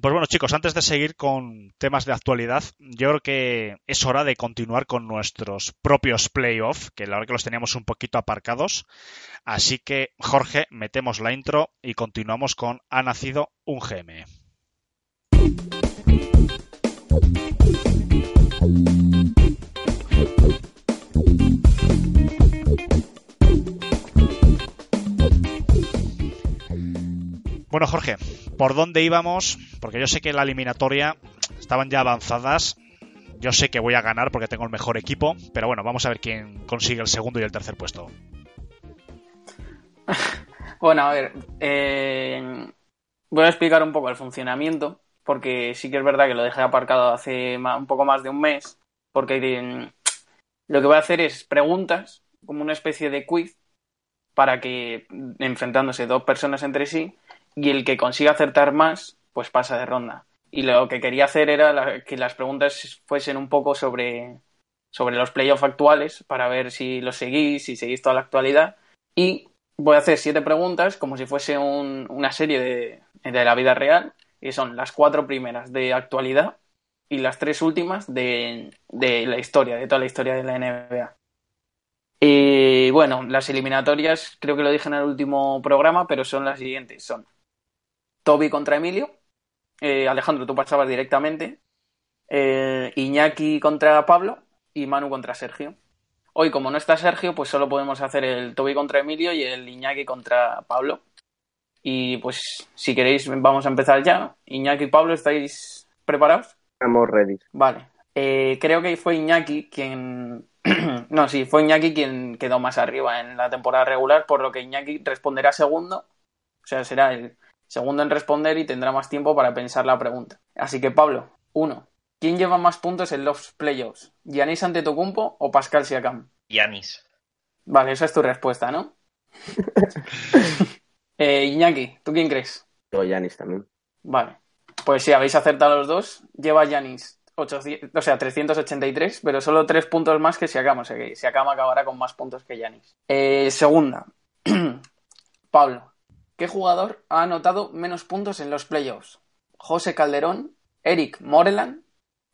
Pues bueno, chicos, antes de seguir con temas de actualidad, yo creo que es hora de continuar con nuestros propios playoffs, que la verdad que los teníamos un poquito aparcados. Así que, Jorge, metemos la intro y continuamos con Ha nacido un GM. Bueno, Jorge, ¿por dónde íbamos? Porque yo sé que la eliminatoria estaban ya avanzadas. Yo sé que voy a ganar porque tengo el mejor equipo, pero bueno, vamos a ver quién consigue el segundo y el tercer puesto. Bueno, a ver, eh, voy a explicar un poco el funcionamiento, porque sí que es verdad que lo dejé aparcado hace un poco más de un mes, porque eh, lo que voy a hacer es preguntas, como una especie de quiz, para que enfrentándose dos personas entre sí, y el que consiga acertar más, pues pasa de ronda. Y lo que quería hacer era que las preguntas fuesen un poco sobre, sobre los playoffs actuales, para ver si los seguís, si seguís toda la actualidad, y voy a hacer siete preguntas como si fuese un- una serie de, de la vida real, y son las cuatro primeras de actualidad y las tres últimas de, de la historia, de toda la historia de la NBA. Y bueno, las eliminatorias, creo que lo dije en el último programa, pero son las siguientes. Son Toby contra Emilio. Eh, Alejandro, tú pasabas directamente. Eh, Iñaki contra Pablo y Manu contra Sergio. Hoy, como no está Sergio, pues solo podemos hacer el Toby contra Emilio y el Iñaki contra Pablo. Y pues, si queréis, vamos a empezar ya. Iñaki y Pablo, ¿estáis preparados? Estamos ready. Vale. Eh, creo que fue Iñaki quien. no, sí, fue Iñaki quien quedó más arriba en la temporada regular, por lo que Iñaki responderá segundo. O sea, será el segundo en responder y tendrá más tiempo para pensar la pregunta. Así que, Pablo, uno. ¿Quién lleva más puntos en los playoffs? ¿Giannis Antetokounmpo o Pascal Siakam? Yanis. Vale, esa es tu respuesta, ¿no? eh, Iñaki, ¿tú quién crees? Yo, Yanis también. Vale. Pues sí, habéis acertado los dos. Lleva Yanis 800, o sea, 383, pero solo tres puntos más que Siakam. O sea que Siakam acabará con más puntos que Yanis. Eh, segunda. Pablo. ¿Qué jugador ha anotado menos puntos en los playoffs? ¿José Calderón, Eric Moreland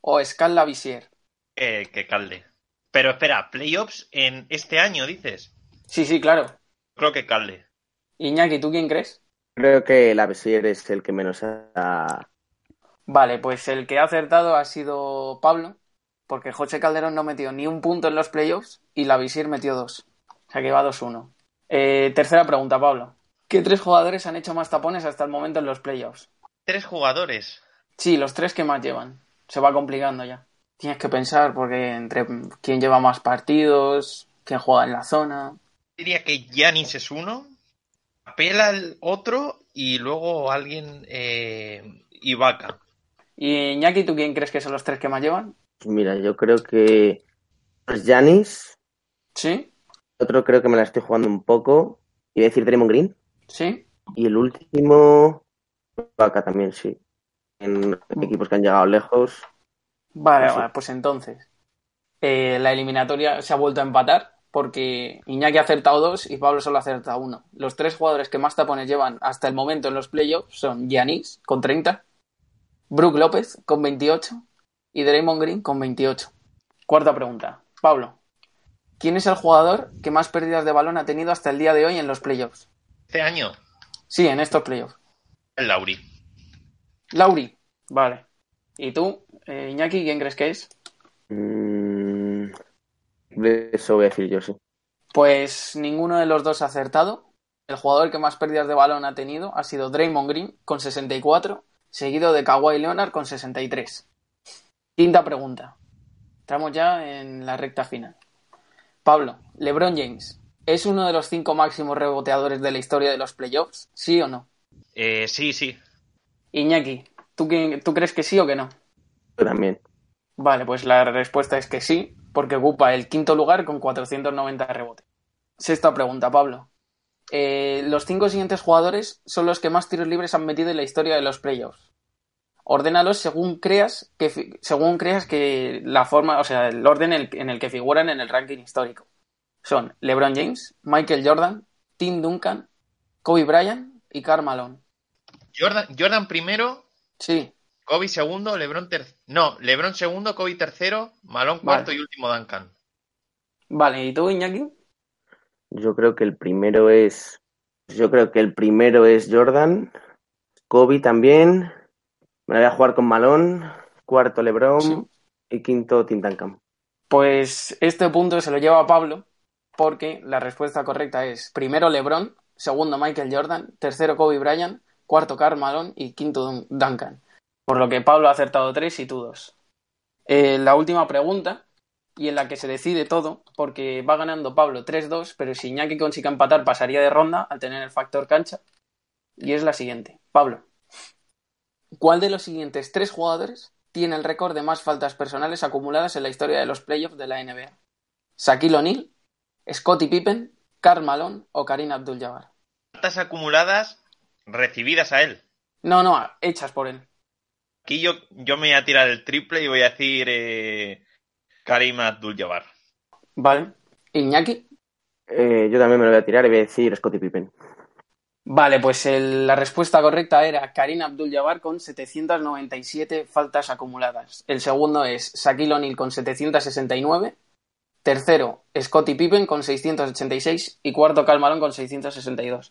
o Scal Lavisier? Eh, que calde. Pero espera, playoffs en este año, dices. Sí, sí, claro. Creo que calde. Iñaki, ¿tú quién crees? Creo que la Bessier es el que menos ha... Vale, pues el que ha acertado ha sido Pablo, porque José Calderón no metió ni un punto en los playoffs y la Visir metió dos. O sea que va 2-1. Eh, tercera pregunta, Pablo. ¿Qué tres jugadores han hecho más tapones hasta el momento en los playoffs? Tres jugadores. Sí, los tres que más llevan. Se va complicando ya. Tienes que pensar porque entre quién lleva más partidos, quién juega en la zona. Diría que Yanis es uno. Apela el otro y luego alguien. Eh, Ibaka. Y Iñaki, ¿tú quién crees que son los tres que más llevan? Pues mira, yo creo que es Yanis. ¿Sí? Otro creo que me la estoy jugando un poco. Iba a decir Draymond Green. ¿Sí? Y el último... Vaca también, sí. En equipos que han llegado lejos. Vale, vale, pues entonces. eh, la eliminatoria se ha vuelto a empatar porque Iñaki ha acertado dos y Pablo solo ha acertado uno. Los tres jugadores que más tapones llevan hasta el momento en los playoffs son Giannis con 30, Brook López con 28 y Draymond Green con 28. Cuarta pregunta. Pablo, ¿quién es el jugador que más pérdidas de balón ha tenido hasta el día de hoy en los playoffs? Este año. Sí, en estos playoffs. El Lauri. Lauri. Vale. ¿Y tú, eh, Iñaki, quién crees que es? Mm, Eso voy a decir yo, sí. Pues ninguno de los dos ha acertado. El jugador que más pérdidas de balón ha tenido ha sido Draymond Green con 64, seguido de Kawhi Leonard con 63. Quinta pregunta. Estamos ya en la recta final. Pablo, LeBron James, ¿es uno de los cinco máximos reboteadores de la historia de los playoffs? ¿Sí o no? Eh, sí, sí. Iñaki, ¿tú, qué- ¿tú crees que sí o que no? Yo también. Vale, pues la respuesta es que sí, porque ocupa el quinto lugar con 490 rebotes. Sexta pregunta, Pablo. Eh, los cinco siguientes jugadores son los que más tiros libres han metido en la historia de los playoffs. Ordénalos según creas que según creas que la forma, o sea, el orden en el que figuran en el ranking histórico. Son LeBron James, Michael Jordan, Tim Duncan, Kobe Bryant y Karl Malone. Jordan, Jordan primero, Sí, Kobe segundo, LeBron tercero. No, LeBron segundo, Kobe tercero, Malone cuarto Vale. y último Duncan. vale, ¿y tú, Iñaki? Yo creo que el primero es. Yo creo que el primero es Jordan. Kobe también. Me la voy a jugar con Malone. Cuarto LeBron. Sí. Y quinto Tim Duncan. Pues este punto se lo lleva a Pablo porque la respuesta correcta es primero LeBron, segundo Michael Jordan, tercero Kobe Bryant, cuarto Karl Malone y quinto Dun- Duncan. Por lo que Pablo ha acertado tres y tú dos. Eh, la última pregunta y en la que se decide todo, porque va ganando Pablo 3-2, pero si Iñaki consigue empatar pasaría de ronda al tener el factor cancha. Y es la siguiente. Pablo, ¿cuál de los siguientes tres jugadores tiene el récord de más faltas personales acumuladas en la historia de los playoffs de la NBA? ¿Shaquille O'Neal, Scottie Pippen, Karl Malone o Karim Abdul-Jabbar? Faltas acumuladas recibidas a él. No, no, hechas por él. Aquí yo, yo me voy a tirar el triple y voy a decir eh, Karim Abdul-Jabbar. Vale. Iñaki. Eh, yo también me lo voy a tirar y voy a decir Scottie Pippen. Vale, pues el- la respuesta correcta era Karim Abdul-Jabbar con 797 faltas acumuladas. El segundo es Shaquille O'Neal con 769. Tercero, Scottie Pippen con 686. Y cuarto, Karl Malone con 662.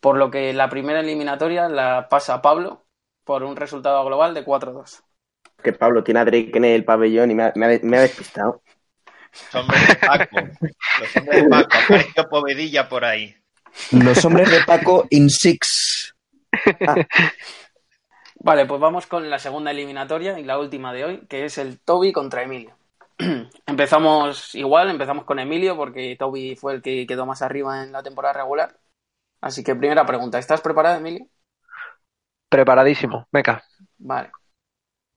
Por lo que la primera eliminatoria la pasa Pablo por un resultado global de 4-2. Que Pablo tiene a Drake en el pabellón y me ha, me ha- me ha despistado. Los hombres de Paco. Los hombres de Paco. Apareció Povedilla por ahí. Los hombres de Paco in six. Vale, pues vamos con la segunda eliminatoria y la última de hoy, que es el Toby contra Emilio. empezamos igual, empezamos con Emilio porque Toby fue el que quedó más arriba en la temporada regular. Así que primera pregunta, ¿estás preparado, Emilio? Preparadísimo. Venga. Vale.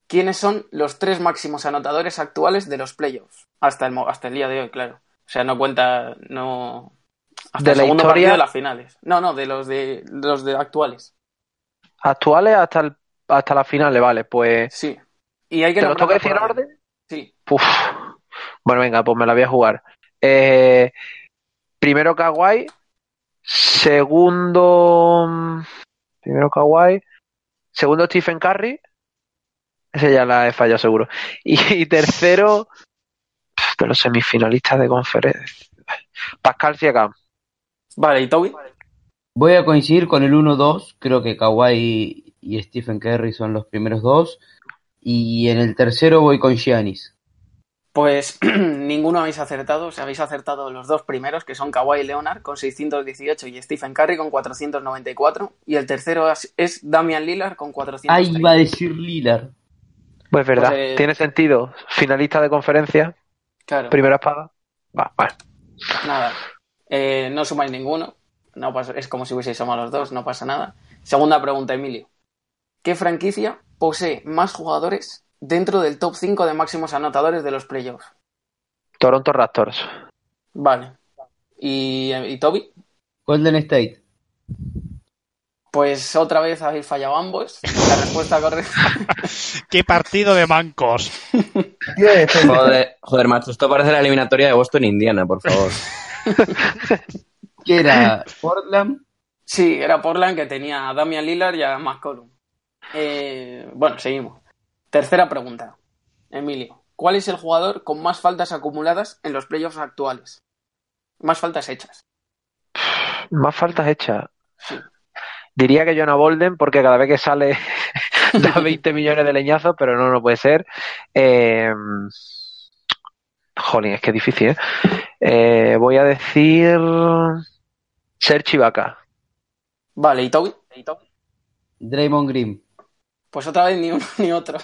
¿Quiénes son los tres máximos anotadores actuales de los playoffs? Hasta el, hasta el día de hoy, claro. O sea, no cuenta, no... Hasta ¿De el la segundo historia? partido de las finales. No, no, de los de, de los de actuales. Actuales hasta, el, hasta las finales, vale. Pues. Sí. Y hay que ¿Te lo tengo que nombrarlos decir por en orden? Sí. Uf. Bueno, venga, pues me la voy a jugar. Eh, primero Kawhi. Segundo. mm, Primero Kawhi. Segundo Stephen Curry. Ese ya la he fallado seguro. Y, tercero. De los semifinalistas de conferencia. Pascal Siakam. Vale, ¿y Toby? Voy a coincidir con el 1-2. Creo que Kawhi y Stephen Curry son los primeros dos. Y en el tercero voy con Giannis. Pues ninguno habéis acertado, o sea, habéis acertado los dos primeros, que son Kawhi Leonard con 618 y Stephen Curry con 494. Y el tercero es, es Damian Lillard con 430. Ahí iba a decir Lillard. Pues verdad, Pues, eh, tiene sentido. Finalista de conferencia, Claro, primera espada. Va, vale. nada. Eh, no sumáis ninguno. No pasa- es como si hubieseis sumado los dos, no pasa nada. Segunda pregunta, Emilio. ¿Qué franquicia posee más jugadores dentro del top 5 de máximos anotadores de los playoffs? Toronto Raptors. Vale. ¿Y, y Toby? Golden State. Pues otra vez habéis fallado ambos. La respuesta correcta. ¡Qué partido de mancos! Joder, joder, macho, esto parece la eliminatoria de Boston-Indiana, por favor. ¿Qué era? Portland. Sí, era Portland que tenía a Damian Lillard y a McCollum. Eh, bueno, seguimos. Tercera pregunta. Emilio, ¿cuál es el jugador con más faltas acumuladas en los playoffs actuales? Más faltas hechas. Más faltas hechas. Diría que Jonah Bolden, porque cada vez que sale da 20 millones de leñazos, pero no, no puede ser. Eh... Jolín, es que es difícil, ¿eh? Eh, voy a decir. Serge Ibaka. Vale, ¿y Toby? Draymond Green. Pues otra vez ni uno ni otro.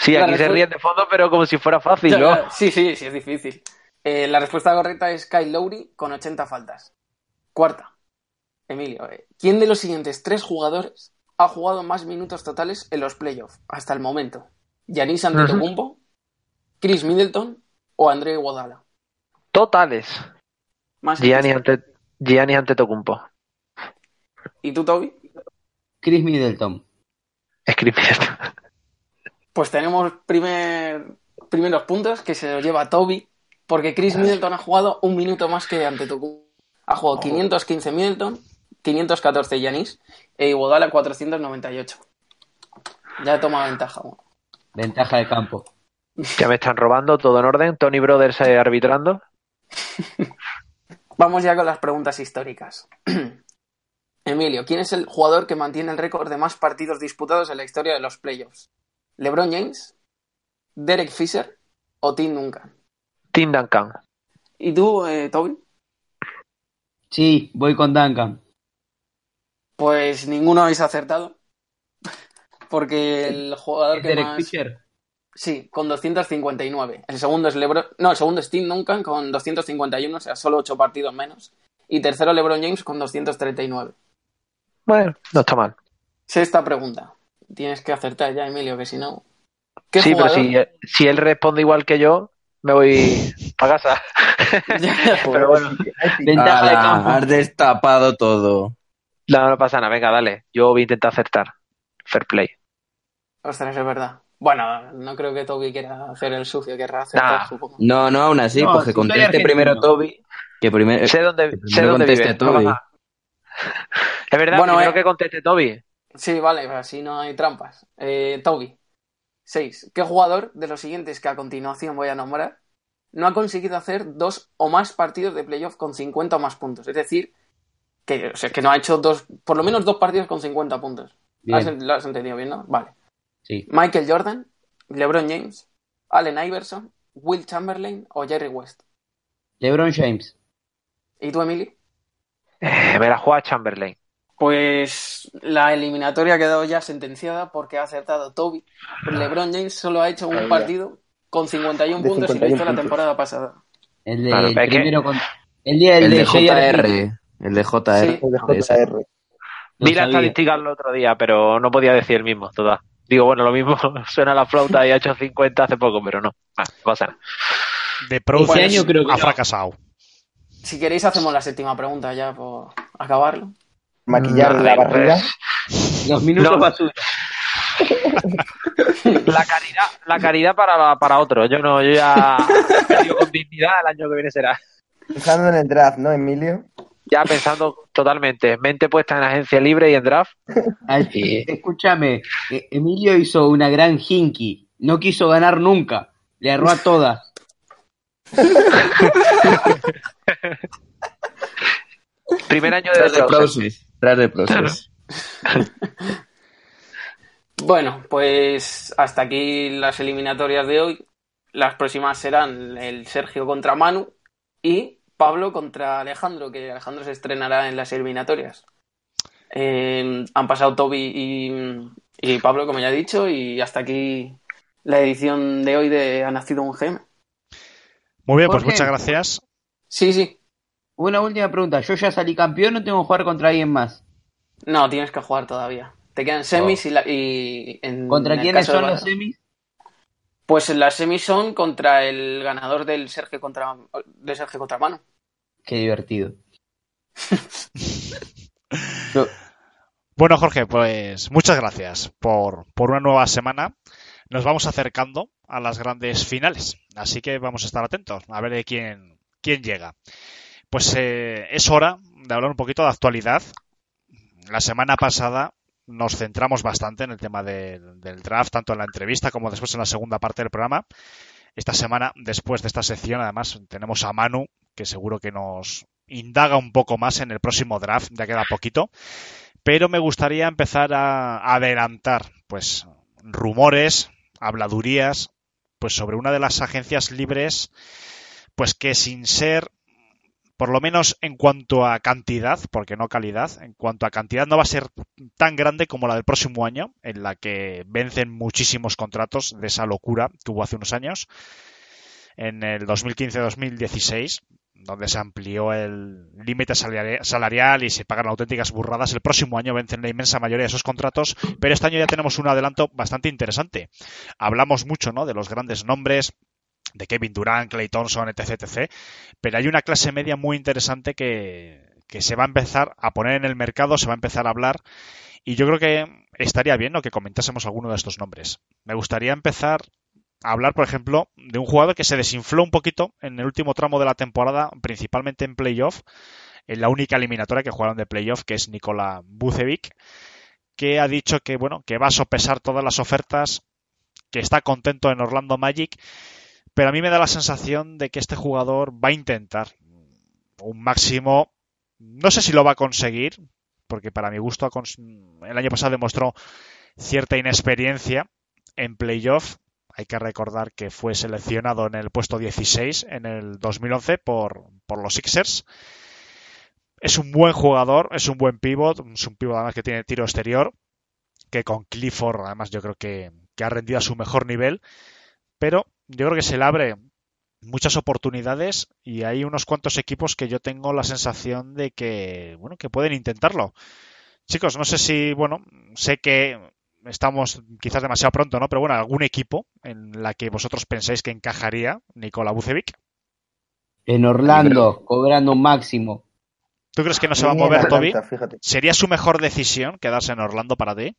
Sí, La aquí se ríen de fondo, pero como si fuera fácil, ¿no? Sí, sí, sí, es difícil. Eh, la respuesta correcta es Kyle Lowry con 80 faltas. Cuarta. Emilio, eh, ¿quién de los siguientes tres jugadores ha jugado más minutos totales en los playoffs hasta el momento? ¿Yanis Antetokounmpo, Chris Middleton o André Iguodala? Totales. Más Gianni, ante, Gianni Antetokounmpo. ¿Y tú, Toby? Chris Middleton. Escribir. Pues tenemos primer, primeros puntos que se los lleva Toby, porque Chris Middleton ha jugado un minuto más que Antetokounmpo. Ha jugado 515 Middleton, 514 Yanis e Iguodala 498. Ya toma ventaja. bueno. Ventaja de campo. Ya me están robando, todo en orden. Tony Brothers eh, arbitrando. Vamos ya con las preguntas históricas. Emilio, ¿quién es el jugador que mantiene el récord de más partidos disputados en la historia de los playoffs? ¿LeBron James, Derek Fisher o Tim Duncan? Tim Duncan. ¿Y tú, eh, Toby? Sí, voy con Duncan. Pues ninguno habéis acertado. porque el jugador que Derek más... Fisher. Sí, con 259. El segundo es LeBron, no, el segundo es Tim Duncan con 251, o sea, solo 8 partidos menos. Y tercero LeBron James con 239. Bueno, no está mal. Sexta pregunta. Tienes que acertar ya, Emilio, que si no. ¿Qué Sí, pero si, si él responde igual que yo, me voy para casa. pero bueno, Ventaja de Ala, has destapado todo. no, no pasa nada. Venga, dale. Yo voy a intentar acertar. Fair play. Ostras, es verdad. Bueno, no creo que Toby quiera hacer el sucio, querrá acertar, Nah. supongo. No, no, aún así, No, pues que si conteste primero Toby. Que primero, Sé dónde, sé dónde conteste vive. no Toby. Es verdad, Bueno, primero eh. que conteste Toby. Sí, vale, así no hay trampas. Eh, Toby. 6. ¿Qué jugador de los siguientes que a continuación voy a nombrar no ha conseguido hacer dos o más partidos de playoff con 50 o más puntos? Es decir, que, o sea, que no ha hecho dos, por lo menos dos partidos con 50 puntos. Bien. ¿Has- ¿Lo has entendido bien, no? Vale. Sí. Michael Jordan, LeBron James, Allen Iverson, Will Chamberlain o Jerry West. LeBron James. ¿Y tú, Emily? Eh, me la juega Chamberlain. Pues la eliminatoria ha quedado ya sentenciada porque ha acertado Toby. LeBron James solo ha hecho un Ahí ya. partido con 51 De puntos y lo 51 hizo la temporada pasada. El, de, Claro, el que- con- el día del El de JR. JR. El de JR. Sí, El de. JR. Vi la estadística el otro día, pero no podía decir el mismo, total. Digo, bueno, lo mismo suena la flauta y ha hecho 50 hace poco, pero no. Ah, pasa nada. De Pro año creo que ha no. fracasado. Si queréis hacemos la séptima pregunta ya por acabarlo. Maquillar No, la pues, barriga. Los minutos No. basura. La caridad, la caridad para, para otro. Yo no, yo ya con dignidad, el año que viene será. Pensando en el draft, ¿no, Emilio? Ya pensando totalmente, mente puesta en agencia libre y en draft. Ay, Sí. Escúchame, eh, Emilio hizo una gran hinky. No quiso ganar nunca. Le erró a todas. Primer año de Tras de Rose. Process. Tras de Process. Bueno, pues hasta aquí las eliminatorias de hoy. Las próximas serán el Sergio contra Manu y Pablo contra Alejandro, que Alejandro se estrenará en las eliminatorias. Eh, han pasado Toby y, y Pablo, como ya he dicho, y hasta aquí la edición de hoy de Ha nacido un GM. Muy bien, pues muchas gracias. Sí, sí. Una última pregunta. ¿Yo ya salí campeón o tengo que jugar contra alguien más? No, tienes que jugar todavía. Te quedan semis y, la- y en ¿Contra el quiénes son los semis? Pues las semis son contra el ganador del Sergio contra de Sergio contra Manu. Qué divertido. Bueno, Jorge, pues muchas gracias por, por una nueva semana. Nos vamos acercando a las grandes finales, así que vamos a estar atentos a ver de quién, quién llega. Pues eh, es hora de hablar un poquito de actualidad. La semana pasada nos centramos bastante en el tema del, del draft, tanto en la entrevista como después en la segunda parte del programa. Esta semana, después de esta sección, además, tenemos a Manu, que seguro que nos indaga un poco más en el próximo draft, ya queda poquito. Pero me gustaría empezar a adelantar, pues, rumores, habladurías, pues sobre una de las agencias libres, pues que sin ser, por lo menos en cuanto a cantidad, porque no calidad, en cuanto a cantidad no va a ser tan grande como la del próximo año, en la que vencen muchísimos contratos de esa locura que hubo hace unos años, en el 2015-2016, donde se amplió el límite salari- salarial y se pagan auténticas burradas. El próximo año vencen la inmensa mayoría de esos contratos, pero este año ya tenemos un adelanto bastante interesante. Hablamos mucho ¿no? de los grandes nombres, de Kevin Durant, Clay Thompson, etc, etc. Pero hay una clase media muy interesante que, que se va a empezar a poner en el mercado, se va a empezar a hablar. Y yo creo que estaría bien ¿no? que comentásemos alguno de estos nombres. Me gustaría empezar hablar, por ejemplo, de un jugador que se desinfló un poquito en el último tramo de la temporada, principalmente en playoff, en la única eliminatoria que jugaron de playoff, que es Nikola Vucevic, que ha dicho que bueno, que va a sopesar todas las ofertas, que está contento en Orlando Magic, pero a mí me da la sensación de que este jugador va a intentar un máximo, no sé si lo va a conseguir, porque para mi gusto el año pasado demostró cierta inexperiencia en playoff. Hay que recordar que fue seleccionado en el puesto 16 en el 2011 por, por los Sixers. Es un buen jugador, es un buen pivot, es un pivot además que tiene tiro exterior. que con Clifford, además yo creo que, que ha rendido a su mejor nivel, pero yo creo que se le abre muchas oportunidades y hay unos cuantos equipos que yo tengo la sensación de que, bueno, que pueden intentarlo. Chicos, no sé si, bueno, sé que estamos quizás demasiado pronto, ¿no? Pero bueno, algún equipo en la que vosotros pensáis que encajaría Nikola Vucevic. En Orlando, cobrando un máximo. ¿Tú crees que no se va a mover, Toby? ¿Sería su mejor decisión quedarse en Orlando para ti?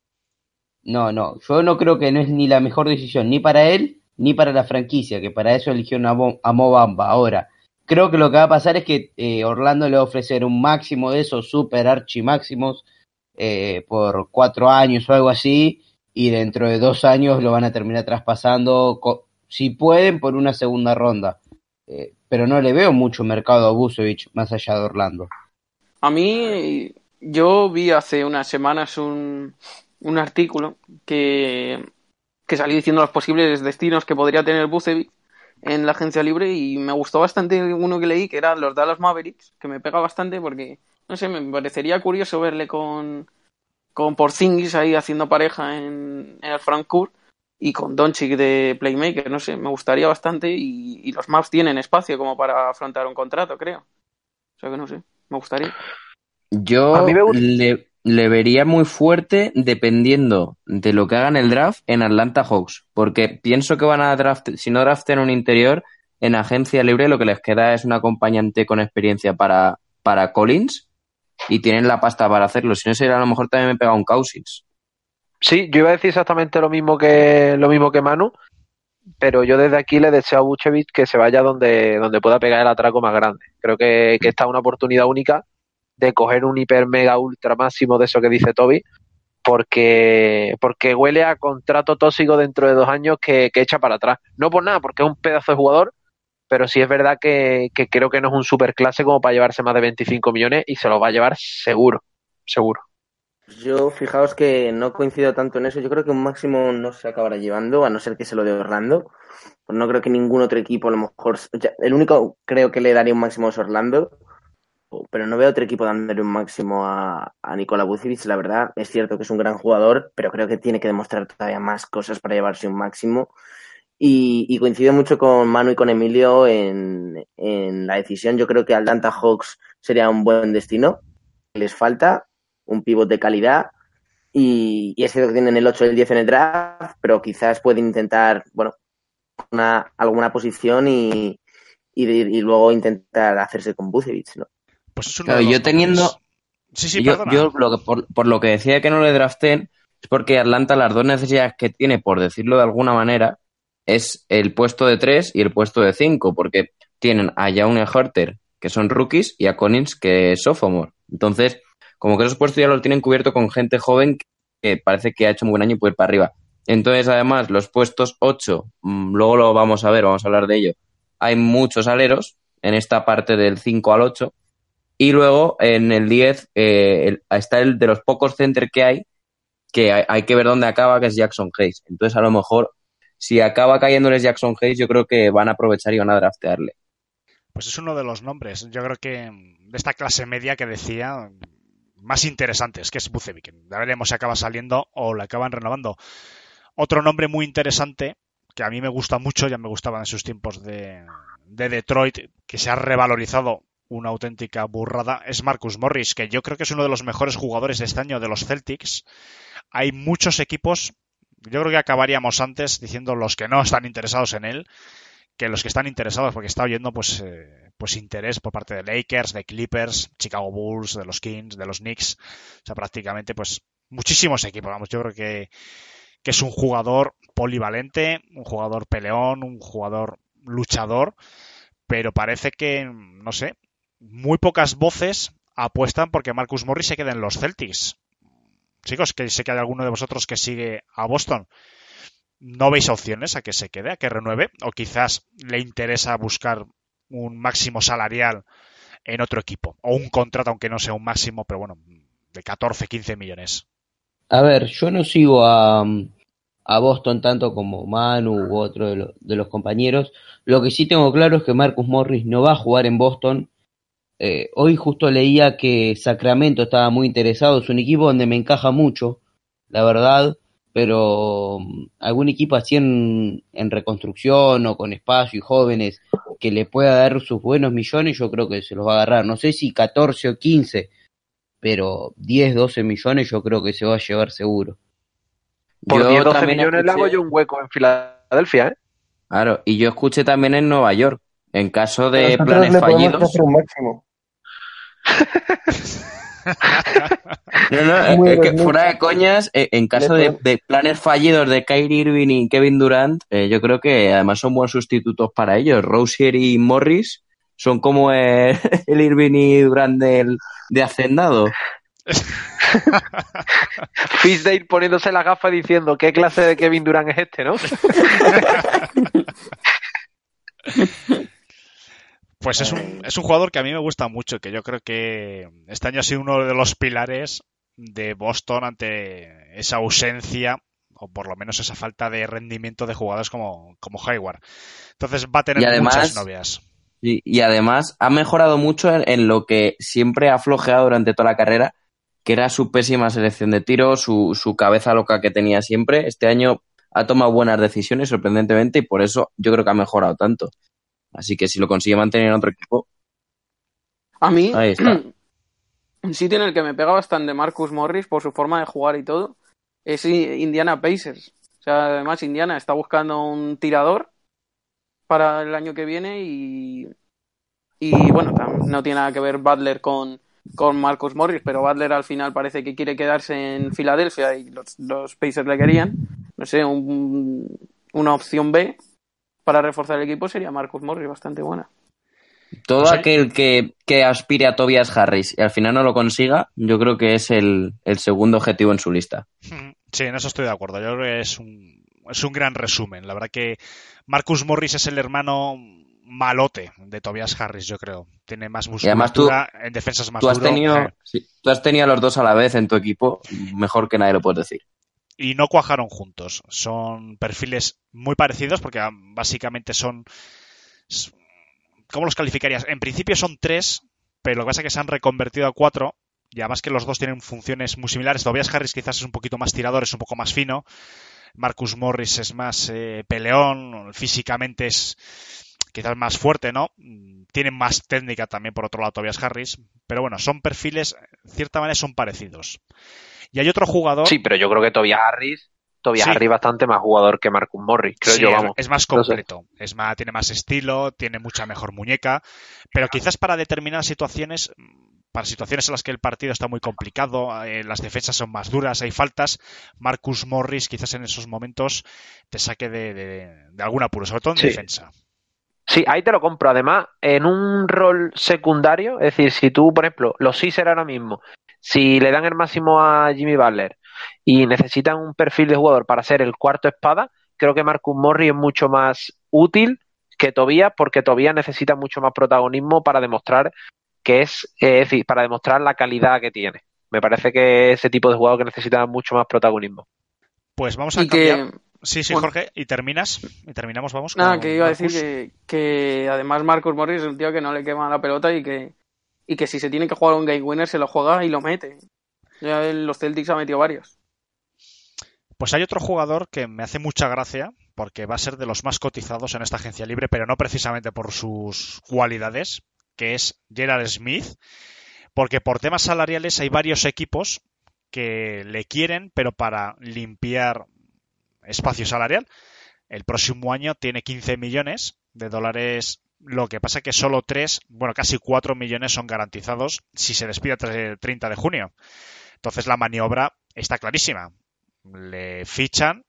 No, no, yo no creo que no es ni la mejor decisión ni para él ni para la franquicia, que para eso eligió a Mobamba. Ahora, creo que lo que va a pasar es que eh, Orlando le va a ofrecer un máximo de esos super archi máximos eh, por cuatro años o algo así, y dentro de dos años lo van a terminar traspasando, si pueden, por una segunda ronda. Eh, pero no le veo mucho mercado a Busevich más allá de Orlando. A mí, yo vi hace unas semanas un, un artículo que que salió diciendo los posibles destinos que podría tener Bucevic en la agencia libre y me gustó bastante uno que leí que era los Dallas Mavericks, que me pega bastante porque, no sé, me parecería curioso verle con, con Porzingis ahí haciendo pareja en, el Frankfurt y con Doncic de Playmaker, no sé, me gustaría bastante y, los Mavs tienen espacio como para afrontar un contrato, creo. O sea que no sé, me gustaría. Yo le, le vería muy fuerte dependiendo de lo que hagan el draft en Atlanta Hawks, porque pienso que van a draft, si no draften un interior, en agencia libre lo que les queda es un acompañante con experiencia para, para Collins y tienen la pasta para hacerlo. Si no, sería a lo mejor también me pega un Cousins. Sí, yo iba a decir exactamente lo mismo que lo mismo que Manu, pero yo desde aquí le deseo a Buchevich que se vaya donde, donde pueda pegar el atraco más grande. Creo que, que esta es una oportunidad única de coger un hiper mega ultra máximo de eso que dice Toby, porque, porque huele a contrato tóxico dentro de dos años que, echa para atrás. No por nada, porque es un pedazo de jugador, pero sí es verdad que, creo que no es un super clase como para llevarse más de 25 millones y se lo va a llevar seguro, seguro. Yo, fijaos que no coincido tanto en eso. Yo creo que un máximo no se acabará llevando, a no ser que se lo dé Orlando. Pues no creo que ningún otro equipo, a lo mejor. el único creo que le daría un máximo es Orlando pero no veo otro equipo dándole un máximo a, a Nikola. La verdad, es cierto que es un gran jugador, pero creo que tiene que demostrar todavía más cosas para llevarse un máximo. Y, coincido mucho con Manu y con Emilio en, la decisión. Yo creo que Atlanta Hawks sería un buen destino. Les falta un pivot de calidad. Y, es cierto que tienen el 8 y el 10 en el draft, pero quizás pueden intentar, bueno, una, alguna posición y, y, luego intentar hacerse con Vucevic, ¿no? Pues yo teniendo. yo, por, lo que decía que no le draften, es porque Atlanta las dos necesidades que tiene, por decirlo de alguna manera, es el puesto de 3 y el puesto de 5, porque tienen a Jaune Horter, que son rookies, y a Collins, que es sophomore. Entonces, como que esos puestos ya los tienen cubierto con gente joven que parece que ha hecho un buen año y puede ir para arriba. Entonces, además, los puestos 8, mm, luego lo vamos a ver, vamos a hablar de ello. Hay muchos aleros en esta parte del 5 al 8 y luego en el 10 eh, está el de los pocos center que hay, que hay, que ver dónde acaba, que es Jackson Hayes. Entonces, a lo mejor, si acaba cayéndoles Jackson Hayes, yo creo que van a aprovechar y van a draftearle. Pues es uno de los nombres, yo creo que de esta clase media que decía, más interesantes, que es Bucevic. Ya veremos si acaba saliendo o le acaban renovando. Otro nombre muy interesante, que a mí me gusta mucho, ya me gustaba en sus tiempos de, de Detroit, que se ha revalorizado una auténtica burrada es Marcus Morris, que yo creo que es uno de los mejores jugadores de este año de los Celtics. Hay muchos equipos, yo creo que acabaríamos antes diciendo los que no están interesados en él, que los que están interesados, porque está oyendo pues, eh, pues interés por parte de Lakers, de Clippers, Chicago Bulls, de los Kings, de los Knicks, o sea, prácticamente pues muchísimos equipos, vamos, yo creo que, que es un jugador polivalente, un jugador peleón, un jugador luchador, pero parece que, no sé, muy pocas voces apuestan porque Marcus Morris se quede en los Celtics. Chicos, que sé que hay alguno de vosotros que sigue a Boston. ¿No veis opciones a que se quede, a que renueve? ¿O quizás le interesa buscar un máximo salarial en otro equipo? O un contrato, aunque no sea un máximo, pero bueno, de 14, 15 millones. A ver, yo no sigo a, a Boston tanto como Manu u otro de, de, los compañeros. Lo que sí tengo claro es que Marcus Morris no va a jugar en Boston eh, hoy justo leía que Sacramento estaba muy interesado, es un equipo donde me encaja mucho, la verdad, pero mm, algún equipo así en, en reconstrucción o con espacio y jóvenes que le pueda dar sus buenos millones, yo creo que se los va a agarrar. No sé si 14 o 15, pero 10, 12 millones yo creo que se va a llevar seguro. Por Yo 10, 12 también millones le hago escuché- yo un hueco en Filadelfia, ¿eh? Claro, y yo escuché también en Nueva York, en caso de Nosotros planes fallidos. hacer un máximo. No, no, Muy es que fuera de coñas, eh, en caso de, planes fallidos de Kyrie Irving y Kevin Durant, eh, yo creo que además son buenos sustitutos para ellos. Rosier y Morris son como el, el Irving y Durant del, de Hacendado. Fisdale poniéndose la gafa diciendo qué clase de Kevin Durant es este, ¿no? Pues es un, es un jugador que a mí me gusta mucho, que yo creo que este año ha sido uno de los pilares de Boston ante esa ausencia o por lo menos esa falta de rendimiento de jugadores como, como Hayward. Entonces va a tener Y además- muchas novias. Y, y además ha mejorado mucho en, en lo que siempre ha flojeado durante toda la carrera, que era su pésima selección de tiro, su, su cabeza loca que tenía siempre. Este año ha tomado buenas decisiones, sorprendentemente, y por eso yo creo que ha mejorado tanto. Así que si lo consigue mantener en otro equipo, A mí, Ahí está. un sitio en el que me pega bastante Marcus Morris por su forma de jugar y todo es Indiana Pacers. O sea, además Indiana está buscando un tirador para el año que viene y, y bueno, no tiene nada que ver Butler con, con Marcus Morris, pero Butler al final parece que quiere quedarse en Filadelfia y los, los Pacers le querían. No sé, un- una opción B para reforzar el equipo sería Marcus Morris, bastante buena. todo Sí. aquel que, que aspire a Tobias Harris y al final no lo consiga, yo creo que es el, el segundo objetivo en su lista. Sí, en eso estoy de acuerdo. Yo creo que es un, es un gran resumen. La verdad que Marcus Morris es el hermano malote de Tobias Harris, yo creo. Tiene más tú- musculatura, en defensas más Tú has, duro. tenido, eh. sí, tú has tenido a los dos a la vez en tu equipo, mejor que nadie lo puedes decir. Y no cuajaron juntos. Son perfiles muy parecidos porque ah, básicamente son... ¿Cómo los calificarías? En principio son tres, pero lo que pasa es que se han reconvertido a cuatro y además que los dos tienen funciones muy similares. Tobias Harris quizás es un poquito más tirador, es un poco más fino. Marcus Morris es más eh, peleón, físicamente es quizás más fuerte, ¿no? Mm, Tienen más técnica también por otro lado Tobias Harris, pero bueno, son perfiles, de cierta manera son parecidos. Y hay otro jugador... Sí, pero yo creo que Tobias Harris, Tobias Sí. Harris es bastante más jugador que Marcus Morris, creo Sí, yo, vamos. Es, más completo, es más, tiene más estilo, tiene mucha mejor muñeca, pero quizás para determinadas situaciones, para situaciones en las que el partido está muy complicado, eh, las defensas son más duras, hay faltas, Marcus Morris quizás en esos momentos te saque de, de- de algún apuro, sobre todo en Sí. defensa. Sí, ahí te lo compro. Además, en un rol secundario, es decir, si tú, por ejemplo, los Sixers ahora mismo, si le dan el máximo a Jimmy Butler y necesitan un perfil de jugador para ser el cuarto espada, creo que Marcus Morris es mucho más útil que Tobias, porque Tobias necesita mucho más protagonismo para demostrar que es, eh, es decir, para demostrar la calidad que tiene. Me parece que ese tipo de jugador que necesita mucho más protagonismo. Pues vamos a Y que- cambiar. Sí, sí. Jorge, y terminas, y terminamos, vamos. Nada, con que iba a decir que, que además Marcus Morris es un tío que no le quema la pelota y que, y que si se tiene que jugar un game winner se lo juega y lo mete. Ya en los Celtics ha metido varios. Pues hay otro jugador que me hace mucha gracia, porque va a ser de los más cotizados en esta agencia libre, pero no precisamente por sus cualidades, que es Gerald Smith, porque por temas salariales hay varios equipos que le quieren, pero para limpiar espacio salarial. El próximo año tiene 15 millones de dólares, lo que pasa que solo 3, bueno, casi 4 millones son garantizados si se despide el 30 de junio. Entonces la maniobra está clarísima le fichan,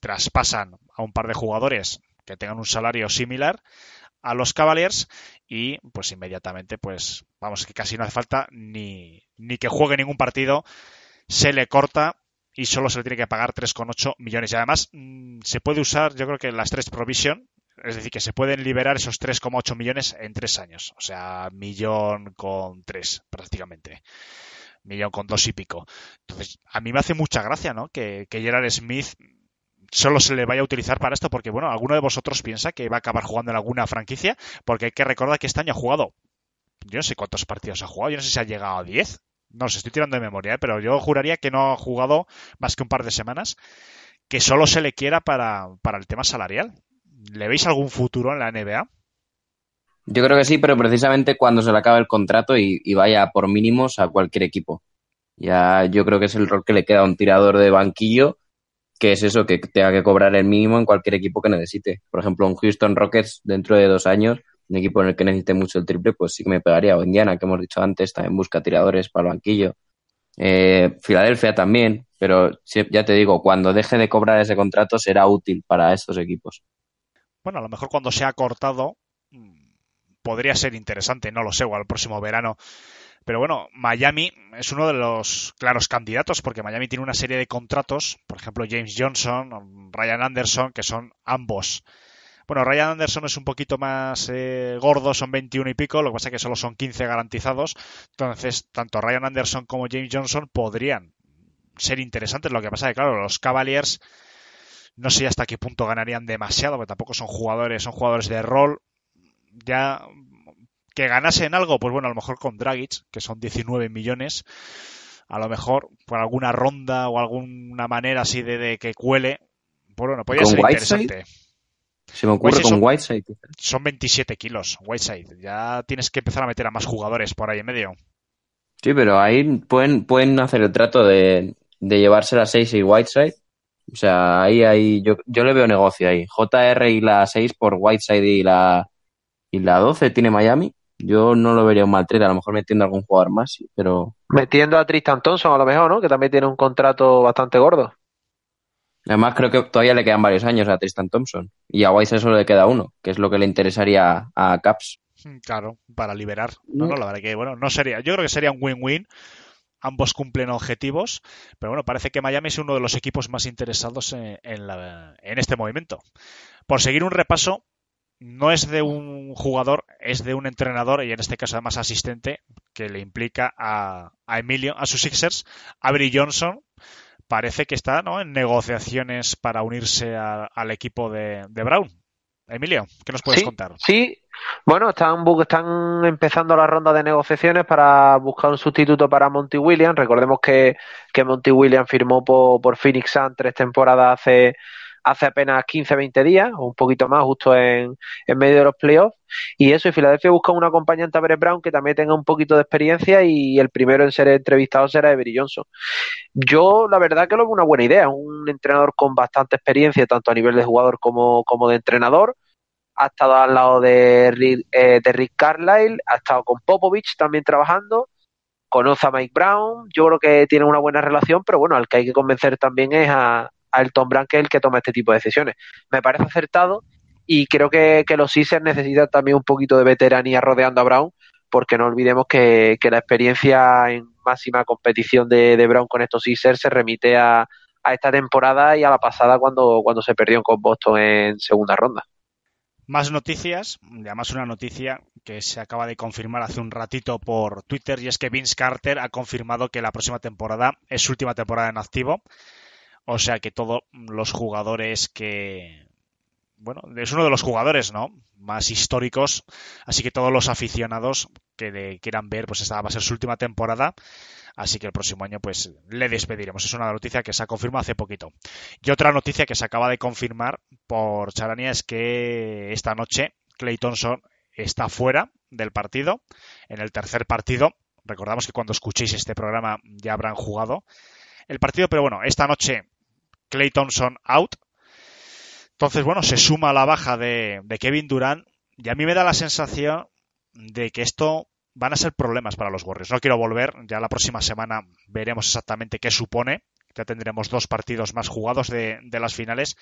traspasan a un par de jugadores que tengan un salario similar a los Cavaliers y pues inmediatamente pues vamos que casi no hace falta ni, ni que juegue ningún partido se le corta y solo se le tiene que pagar 3,8 millones y además mmm, se puede usar yo creo que las tres provision es decir que se pueden liberar esos 3,8 millones en tres años o sea millón con tres prácticamente millón con dos y pico. Entonces, a mí me hace mucha gracia, ¿no? Que, que Gerard Smith solo se le vaya a utilizar para esto, porque, bueno, ¿alguno de vosotros piensa que va a acabar jugando en alguna franquicia? Porque hay que recordar que este año ha jugado, yo no sé cuántos partidos ha jugado, yo no sé si ha llegado a 10, no sé, estoy tirando de memoria, ¿eh? pero yo juraría que no ha jugado más que un par de semanas, que solo se le quiera para, para el tema salarial. ¿Le veis algún futuro en la NBA? Yo creo que sí, pero precisamente cuando se le acabe el contrato y, y vaya por mínimos a cualquier equipo. Ya yo creo que es el rol que le queda a un tirador de banquillo, que es eso, que tenga que cobrar el mínimo en cualquier equipo que necesite. Por ejemplo, un Houston Rockets dentro de dos años, un equipo en el que necesite mucho el triple, pues sí que me pegaría. O Indiana, que hemos dicho antes, también busca tiradores para el banquillo. Eh, Filadelfia también, pero ya te digo, cuando deje de cobrar ese contrato será útil para estos equipos. Bueno, a lo mejor cuando sea cortado mm, podría ser interesante, no lo sé, o al próximo verano. Pero bueno, Miami es uno de los claros candidatos porque Miami tiene una serie de contratos, por ejemplo James Johnson, Ryan Anderson, que son ambos. Bueno, Ryan Anderson es un poquito más eh, gordo, son 21 y pico, lo que pasa es que solo son 15 garantizados. Entonces, tanto Ryan Anderson como James Johnson podrían ser interesantes. Lo que pasa es que, claro, los Cavaliers no sé hasta qué punto ganarían demasiado, porque tampoco son jugadores, son jugadores de rol. Ya que ganasen algo, pues bueno, a lo mejor con Dragic, que son 19 millones, a lo mejor por alguna ronda o alguna manera así de, de que cuele, pues bueno, podría ¿Con ser interesante. Se me ocurre Whiteside con son- Whiteside. Son 27 kilos, Whiteside. Ya tienes que empezar a meter a más jugadores por ahí en medio. Sí, pero ahí pueden, pueden hacer el trato de, de llevarse la 6 y Whiteside. O sea, ahí, ahí yo, yo le veo negocio ahí. JR y la 6 por Whiteside y la, y la 12 tiene Miami. Yo no lo vería un mal trade, a lo mejor metiendo algún jugador más, sí, pero Metiendo a Tristan Thompson a lo mejor, ¿no? Que también tiene un contrato bastante gordo. Además creo que todavía le quedan varios años a Tristan Thompson. Y a Whiteside solo le queda uno, que es lo que le interesaría a Caps. Mm, Claro, para liberar. No, no, la verdad que, bueno, no sería. Yo creo que sería un win-win. Ambos cumplen objetivos, pero bueno, parece que Miami es uno de los equipos más interesados en, en la- en este movimiento. Por seguir un repaso, no es de un jugador, es de un entrenador y en este caso además asistente que le implica a, a Emilio, a sus Sixers, Avery Johnson. Parece que está ¿no? en negociaciones para unirse a- al equipo de, de Brown. Emilio, ¿qué nos puedes sí, contar? Sí, bueno, están, están empezando la ronda de negociaciones para buscar un sustituto para Monty Williams. Recordemos que, que Monty Williams firmó por, por Phoenix Suns tres temporadas hace, hace apenas 15-20 días, o un poquito más, justo en, en medio de los playoffs. Y eso, y Filadelfia busca un acompañante a Brett Brown que también tenga un poquito de experiencia y el primero en ser entrevistado será Avery Johnson. Yo, la verdad, que lo veo una buena idea. Un entrenador con bastante experiencia, tanto a nivel de jugador como, como de entrenador. Ha estado al lado de Rick, eh, de Rick Carlisle, ha estado con Popovich también trabajando. Conoce a Mike Brown. Yo creo que tiene una buena relación, pero bueno, al que hay que convencer también es a, a Elton Brand, que es el que toma este tipo de decisiones. Me parece acertado y creo que, los Sixers necesitan también un poquito de veteranía rodeando a Brown, porque no olvidemos que, que la experiencia en máxima competición de, de Brown con estos Sixers se remite a, a esta temporada y a la pasada cuando, cuando se perdió con Boston en segunda ronda. Más noticias, además una noticia que se acaba de confirmar hace un ratito por Twitter y es que Vince Carter ha confirmado que la próxima temporada es su última temporada en activo. O sea que todos los jugadores que... Bueno, es uno de los jugadores, ¿no? Más históricos. Así que todos los aficionados que quieran ver, pues esta va a ser su última temporada. Así que el próximo año, pues le despediremos. Es una noticia que se ha confirmado hace poquito. Y otra noticia que se acaba de confirmar por Charania es que esta noche Clay Thompson está fuera del partido. En el tercer partido. Recordamos que cuando escuchéis este programa ya habrán jugado el partido, pero bueno, esta noche Clay Thompson out. Entonces, bueno, se suma la baja de, Kevin Durant y a mí me da la sensación de que esto van a ser problemas para los Warriors. No quiero volver, ya la próxima semana veremos exactamente qué supone. Ya tendremos dos partidos más jugados de, de las finales,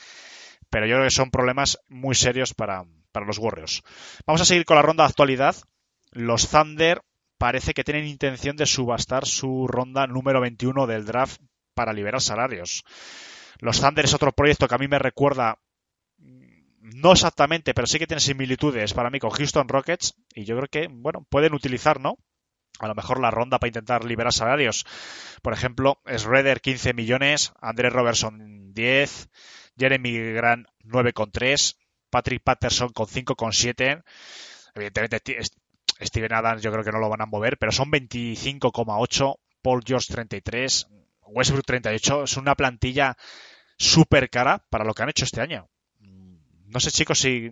pero yo creo que son problemas muy serios para, para los Warriors. Vamos a seguir con la ronda de actualidad. Los Thunder parece que tienen intención de subastar su ronda número 21 del draft para liberar salarios. Los Thunder es otro proyecto que a mí me recuerda no exactamente, pero sí que tiene similitudes para mí con Houston Rockets y yo creo que, bueno, pueden utilizar, ¿no? A lo mejor la ronda para intentar liberar salarios. Por ejemplo, Schroeder 15 millones, Andrés Robertson 10, Jeremy Grant 9,3, Patrick Patterson con 5,7. Evidentemente, Steven Adams yo creo que no lo van a mover, pero son 25,8 Paul George 33, Westbrook 38. Es una plantilla súper cara para lo que han hecho este año. No sé, chicos, si,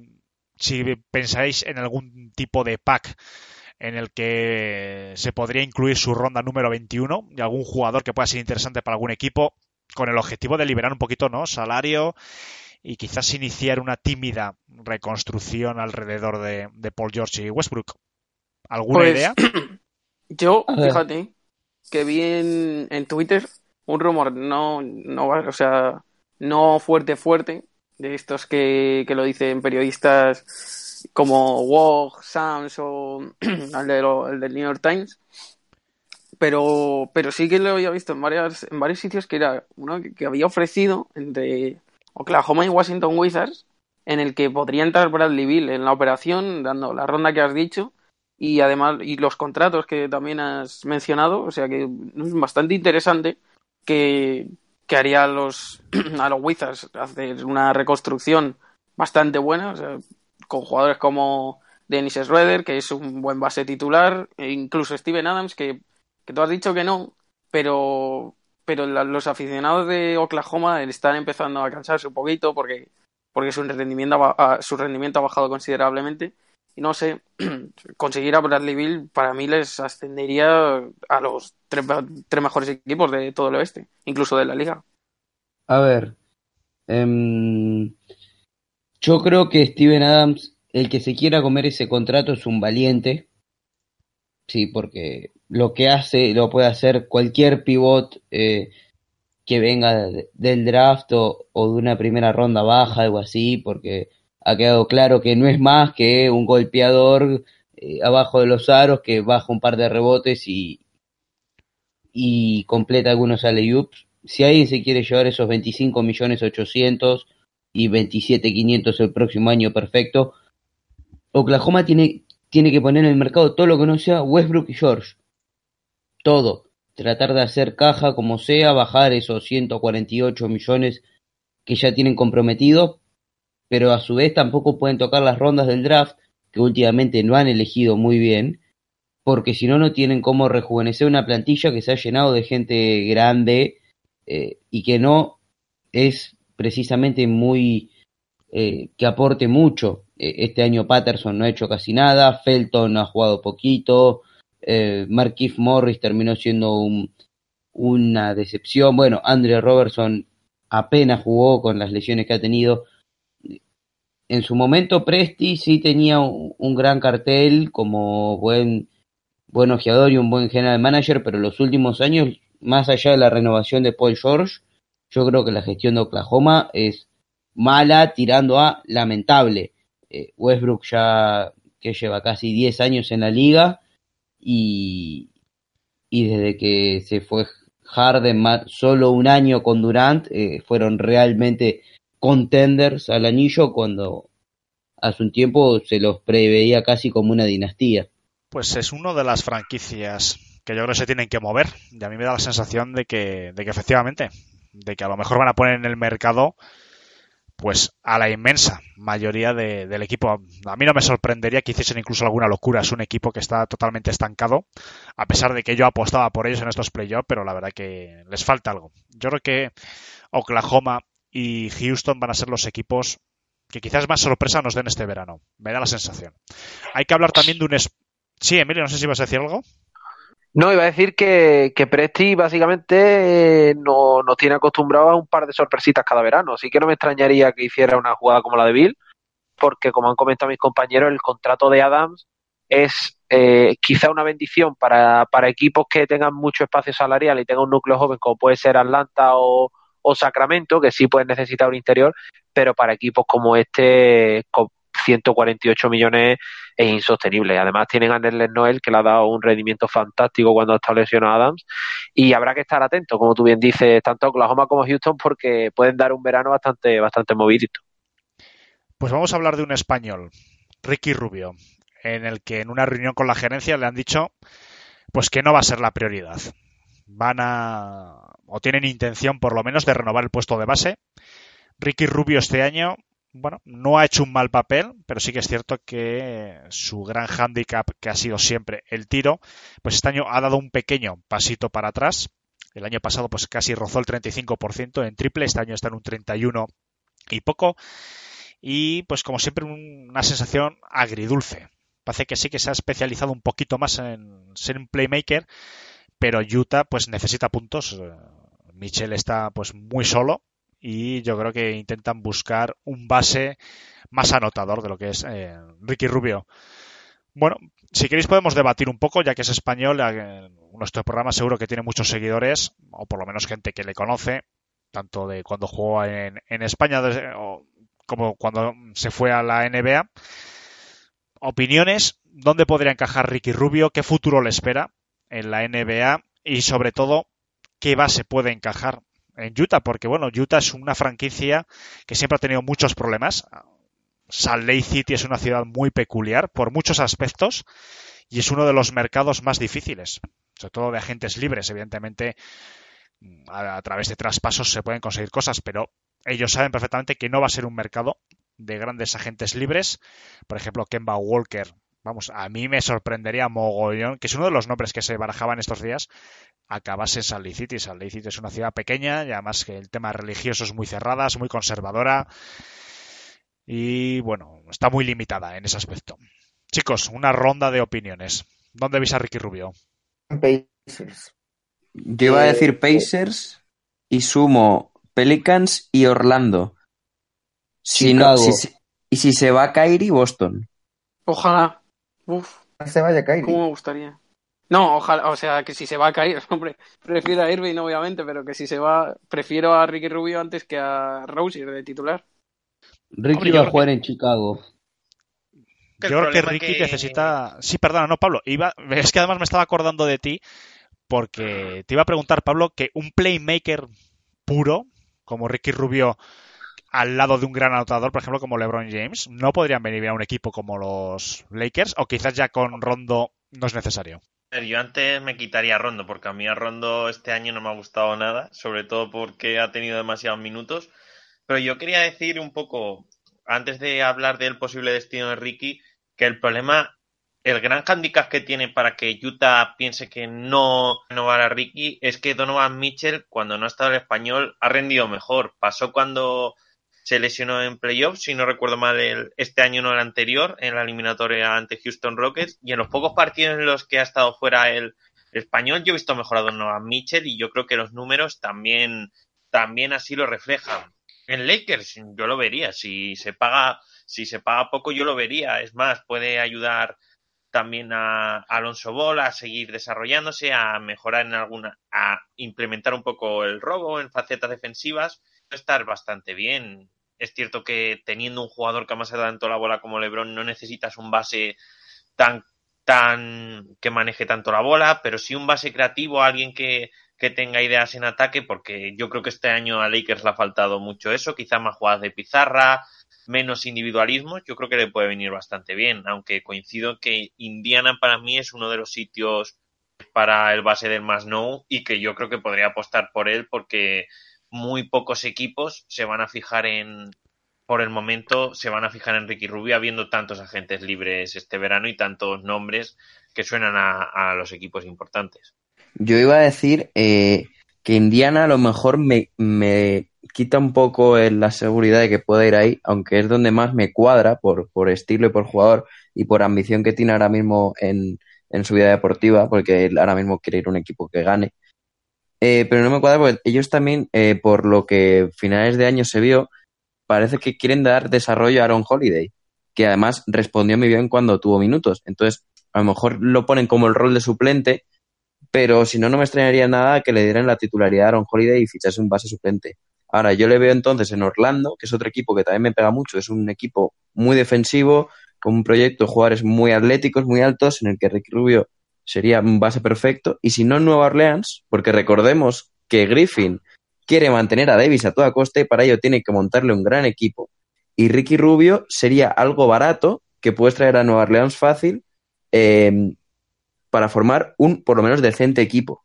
si pensáis en algún tipo de pack en el que se podría incluir su ronda número 21 y algún jugador que pueda ser interesante para algún equipo con el objetivo de liberar un poquito no salario y quizás iniciar una tímida reconstrucción alrededor de, de Paul George y Westbrook. ¿Alguna Pues, idea? Yo, fíjate, que vi en, en Twitter un rumor, no, no, o sea, no fuerte, fuerte, de estos que, que lo dicen periodistas como Wog, Sams o el del New York Times, pero, pero sí que lo había visto en, varias, en varios sitios que era uno que, que había ofrecido entre Oklahoma y Washington Wizards, en el que podría entrar Bradley Bill en la operación, dando la ronda que has dicho, y además y los contratos que también has mencionado, o sea que es bastante interesante que, que haría a los a los Wizards hacer una reconstrucción bastante buena, o sea, con jugadores como Dennis Schroeder, que es un buen base titular, e incluso Steven Adams, que, que tú has dicho que no, pero pero los aficionados de Oklahoma están empezando a cansarse un poquito porque porque su rendimiento ha, su rendimiento ha bajado considerablemente no sé, conseguir a Bradley Bill para mí les ascendería a los tres, tres mejores equipos de todo el oeste, incluso de la liga. A ver, em, yo creo que Steven Adams, el que se quiera comer ese contrato es un valiente, sí, porque lo que hace lo puede hacer cualquier pivot eh, que venga de- del draft o de una primera ronda baja, algo así, porque ha quedado claro que no es más que un golpeador eh, abajo de los aros que baja un par de rebotes y, y completa algunos alley-oops. Si alguien se quiere llevar esos 25 millones 800 y 27 500 el próximo año perfecto, Oklahoma tiene, tiene que poner en el mercado todo lo que no sea Westbrook y George. Todo. Tratar de hacer caja como sea, bajar esos 148 millones que ya tienen comprometidos, pero a su vez tampoco pueden tocar las rondas del draft, que últimamente no han elegido muy bien, porque si no, no tienen cómo rejuvenecer una plantilla que se ha llenado de gente grande eh, y que no es precisamente muy eh, que aporte mucho. Eh, este año Patterson no ha hecho casi nada, Felton ha jugado poquito, eh, Morris terminó siendo un- una decepción. Bueno, Andre Robertson apenas jugó con las lesiones que ha tenido. En su momento Presti sí tenía un, gran cartel como buen buen ojeador y un buen general manager, pero los últimos años, más allá de la renovación de Paul George, yo creo que la gestión de Oklahoma es mala, tirando a lamentable. Eh, Westbrook ya que lleva casi 10 años en la liga y, y desde que se fue Harden solo un año con Durant, eh, fueron realmente contenders al anillo cuando hace un tiempo se los preveía casi como una dinastía. Pues es una de las franquicias que yo creo que se tienen que mover. Y a mí me da la sensación de que, de que efectivamente, de que a lo mejor van a poner en el mercado pues a la inmensa mayoría de- del equipo. A mí no me sorprendería que hiciesen incluso alguna locura. Es un equipo que está totalmente estancado, a pesar de que yo apostaba por ellos en estos playoffs, pero la verdad que les falta algo. Yo creo que Oklahoma y Houston van a ser los equipos que quizás más sorpresa nos den este verano. Me da la sensación. Hay que hablar también de un... Sí, Emilio, no sé si vas a decir algo. No, iba a decir que, que Presti básicamente eh, no, nos tiene acostumbrados a un par de sorpresitas cada verano, así que no me extrañaría que hiciera una jugada como la de Bill, porque como han comentado mis compañeros, el contrato de Adams es eh, quizá una bendición para, para equipos que tengan mucho espacio salarial y tengan un núcleo joven como puede ser Atlanta o, o Sacramento, que sí pueden necesitar un interior, pero para equipos como este, con 148 millones es insostenible. Además tienen a Nerlens Noel que le ha dado un rendimiento fantástico cuando está lesionado Adams y habrá que estar atento, como tú bien dices, tanto Oklahoma como Houston porque pueden dar un verano bastante bastante movidito. Pues vamos a hablar de un español, Ricky Rubio, en el que en una reunión con la gerencia le han dicho pues que no va a ser la prioridad. Van a o tienen intención por lo menos de renovar el puesto de base. Ricky Rubio este año bueno, no ha hecho un mal papel, pero sí que es cierto que su gran hándicap, que ha sido siempre el tiro, pues este año ha dado un pequeño pasito para atrás. El año pasado pues casi rozó el 35% en triple, este año está en un 31 y poco. Y pues como siempre una sensación agridulce. Parece que sí que se ha especializado un poquito más en ser un playmaker, pero Utah pues necesita puntos. Michel está pues muy solo y yo creo que intentan buscar un base más anotador de lo que es eh, Ricky Rubio. Bueno, si queréis podemos debatir un poco, ya que es español, eh, nuestro programa seguro que tiene muchos seguidores, o por lo menos gente que le conoce, tanto de cuando jugó en, en España como cuando se fue a la NBA. Opiniones, ¿dónde podría encajar Ricky Rubio? ¿Qué futuro le espera en la NBA? Y sobre todo, ¿qué base puede encajar en Utah, porque bueno, Utah es una franquicia que siempre ha tenido muchos problemas. Salt Lake City es una ciudad muy peculiar por muchos aspectos y es uno de los mercados más difíciles, sobre todo de agentes libres. Evidentemente, a, través de traspasos se pueden conseguir cosas, pero ellos saben perfectamente que no va a ser un mercado de grandes agentes libres. Por ejemplo, Kemba Walker vamos, a mí me sorprendería mogollón, que es uno de los nombres que se barajaban estos días, acabase en Salt Lake City. Salt Lake City es una ciudad pequeña y además que el tema religioso es muy cerrada, es muy conservadora y bueno, está muy limitada en ese aspecto. Chicos, una ronda de opiniones. ¿Dónde veis a Ricky Rubio? Pacers. Yo iba a decir eh, Pacers y sumo Pelicans y Orlando. Si no, si, y si se va a Kyrie, Boston. Ojalá. Uf. Se vaya Kyrie. ¿Cómo me gustaría? No, ojalá, o sea, que si se va a caer, hombre, prefiero a Irving, obviamente, pero que si se va, prefiero a Ricky Rubio antes que a Rozier de titular. Ricky va a jugar en Chicago. Yo creo que Ricky necesita. Sí, perdona, no, Pablo. Iba... Es que además me estaba acordando de ti porque te iba a preguntar, Pablo, que un playmaker puro, como Ricky Rubio, al lado de un gran anotador, por ejemplo, como LeBron James, no podrían venir a un equipo como los Lakers, o quizás ya con Rondo no es necesario. Yo antes me quitaría a Rondo, porque a mí a Rondo este año no me ha gustado nada, sobre todo porque ha tenido demasiados minutos. Pero yo quería decir un poco, antes de hablar del posible destino de Ricky, que el problema, el gran handicap que tiene para que Utah piense que no renovar a Ricky es que Donovan Mitchell, cuando no ha estado el español, ha rendido mejor. Pasó cuando se lesionó en playoffs, si no recuerdo mal, el, este año no el anterior, en la eliminatoria ante Houston Rockets, y en los pocos partidos en los que ha estado fuera el, español, yo he visto mejorado a Mitchell y yo creo que los números también, también así lo reflejan. En Lakers yo lo vería, si se paga, si se paga poco yo lo vería, es más, puede ayudar también a, Alonso Ball a seguir desarrollándose, a mejorar en alguna, a implementar un poco el robo en facetas defensivas estar bastante bien. Es cierto que teniendo un jugador que da tanto la bola como LeBron, no necesitas un base tan, tan que maneje tanto la bola, pero sí un base creativo, alguien que, que tenga ideas en ataque, porque yo creo que este año a Lakers le ha faltado mucho eso, quizá más jugadas de pizarra, menos individualismo, yo creo que le puede venir bastante bien, aunque coincido que Indiana para mí es uno de los sitios para el base del más no y que yo creo que podría apostar por él porque muy pocos equipos se van a fijar en, por el momento, se van a fijar en Ricky Rubio, habiendo tantos agentes libres este verano y tantos nombres que suenan a, los equipos importantes. Yo iba a decir eh, que Indiana a lo mejor me, me quita un poco la seguridad de que pueda ir ahí, aunque es donde más me cuadra por, por estilo y por jugador y por ambición que tiene ahora mismo en, en su vida deportiva, porque él ahora mismo quiere ir a un equipo que gane. Eh, pero no me cuadra porque ellos también, eh, por lo que finales de año se vio, parece que quieren dar desarrollo a Aaron Holiday, que además respondió muy bien cuando tuvo minutos. Entonces, a lo mejor lo ponen como el rol de suplente, pero si no, no me extrañaría nada que le dieran la titularidad a Aaron Holiday y fichase un base suplente. Ahora, yo le veo entonces en Orlando, que es otro equipo que también me pega mucho, es un equipo muy defensivo, con un proyecto de jugadores muy atléticos, muy altos, en el que Ricky Rubio sería un base perfecto. Y si no Nueva Orleans, porque recordemos que Griffin quiere mantener a Davis a toda costa y para ello tiene que montarle un gran equipo. Y Ricky Rubio sería algo barato que puedes traer a Nueva Orleans fácil em, para formar un por lo menos decente equipo.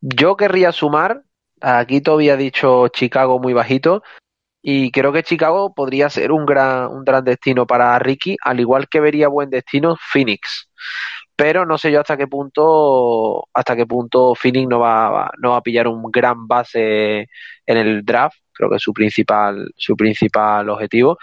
Yo querría sumar, aquí todavía ha dicho Chicago muy bajito, Y creo que Chicago podría ser un gran, un gran destino para Ricky, al igual que vería buen destino Phoenix. Pero no sé yo hasta qué punto, hasta qué punto Phoenix no va, no va a pillar un gran base en el draft. Creo que es su principal, su principal objetivo.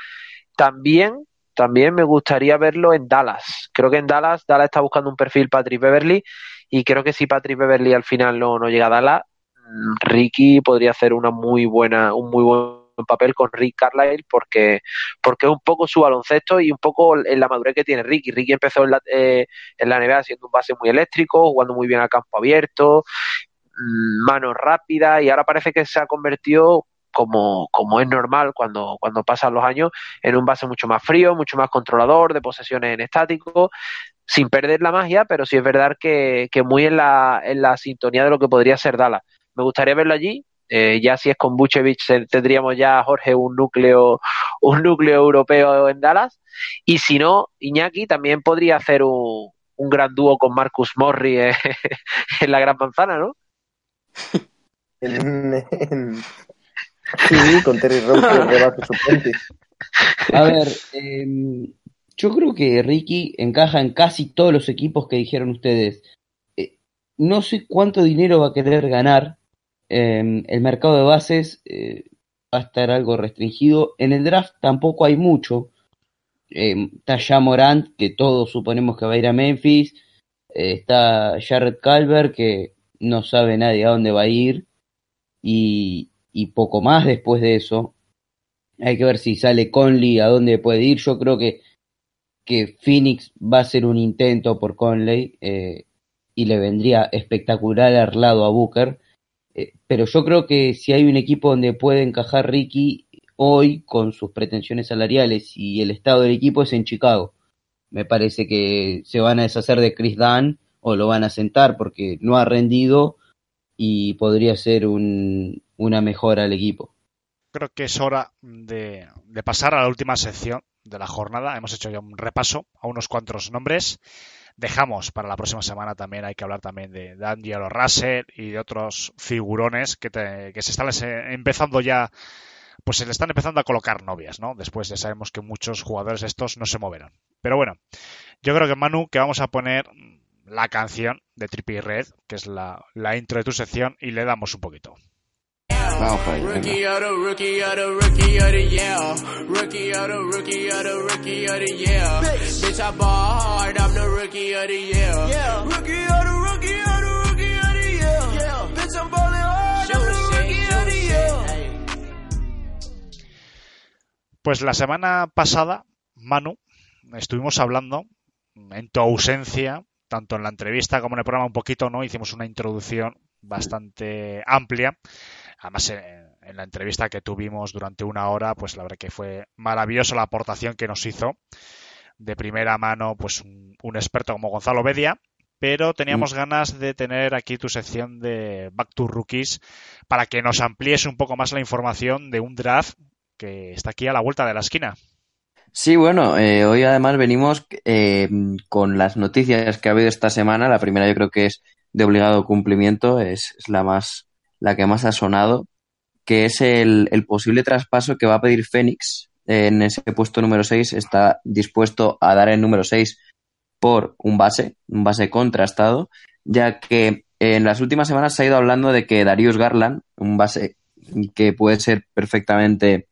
También, también me gustaría verlo en Dallas. Creo que en Dallas, Dallas está buscando un perfil Patrick Beverly y creo que si Patrick Beverly al final no, no llega a Dallas, mm, Ricky podría hacer una muy buena, un muy buen papel con Rick Carlisle porque, porque es un poco su baloncesto y un poco en la madurez que tiene Ricky. Ricky empezó en la, eh, en la NBA siendo un base muy eléctrico, jugando muy bien a campo abierto, mm, manos rápidas y ahora parece que se ha convertido como, como es normal cuando, cuando pasan los años, en un base mucho más frío, mucho más controlador, de posesiones en estático, sin perder la magia, pero sí es verdad que, que muy en la, en la sintonía de lo que podría ser Dallas. Me gustaría verlo allí, eh, ya si es con Buchevich tendríamos ya Jorge un núcleo un núcleo europeo en Dallas y si no Iñaki también podría hacer un, un gran dúo con Marcus Morri en, en la Gran Manzana, ¿no? Sí, con Terry Rose que. A ver, em, yo creo que Ricky encaja en casi todos los equipos que dijeron ustedes. Eh, no sé cuánto dinero va a querer ganar. Em, el mercado de bases eh, va a estar algo restringido. En el draft tampoco hay mucho. Em, está ya Morant, que todos suponemos que va a ir a Memphis. Eh, está Jared Calvert, que no sabe nadie a dónde va a ir. Y, poco más después de eso. Hay que ver si sale Conley, a dónde puede ir. Yo creo que, que Phoenix va a hacer un intento por Conley eh, y le vendría espectacular al lado a Booker. Eh, pero yo creo que si hay un equipo donde puede encajar Ricky hoy con sus pretensiones salariales y el estado del equipo es en Chicago. Me parece que se van a deshacer de Chris Dunn o lo van a sentar porque no ha rendido y podría ser un, una mejora al equipo. Creo que es hora de, de pasar a la última sección de la jornada. Hemos hecho ya un repaso a unos cuantos nombres. Dejamos para la próxima semana también, hay que hablar también de D'Angelo Russell y de otros figurones que, te- que se están empezando ya, pues se le están empezando a colocar novias, ¿no? Después ya sabemos que muchos jugadores estos no se moverán. Pero bueno, yo creo que Manu, que vamos a poner la canción de Trippie Red, que es la, la intro de tu sección, y le damos un poquito. Vamos por ahí, venga. Rookie of the rookie of the rookie of the year. Rookie of the rookie of the rookie of the year. Bitch, I ball hard, I'm the rookie of the year. Rookie of the rookie of the rookie of the year. Bitch, I'm balling hard, I'm the rookie of the year. Pues la semana pasada, Manu, estuvimos hablando en tu ausencia, tanto en la entrevista como en el programa un poquito, ¿no? Hicimos una introducción bastante amplia. Además, en, en la entrevista que tuvimos durante una hora, pues la verdad que fue maravillosa la aportación que nos hizo de primera mano, pues un, un experto como Gonzalo Bedia. Pero teníamos ganas de tener aquí tu sección de Back to Rookies para que nos amplíes un poco más la información de un draft que está aquí a la vuelta de la esquina. Sí, bueno, eh, hoy además venimos eh, con las noticias que ha habido esta semana. La primera yo creo que es de obligado cumplimiento, es, es la más, la que más ha sonado, que es el, el posible traspaso que va a pedir Fénix en ese puesto número 6. Está dispuesto a dar el número 6 por un base, un base contrastado, ya que en las últimas semanas se ha ido hablando de que Darius Garland, un base que puede ser perfectamente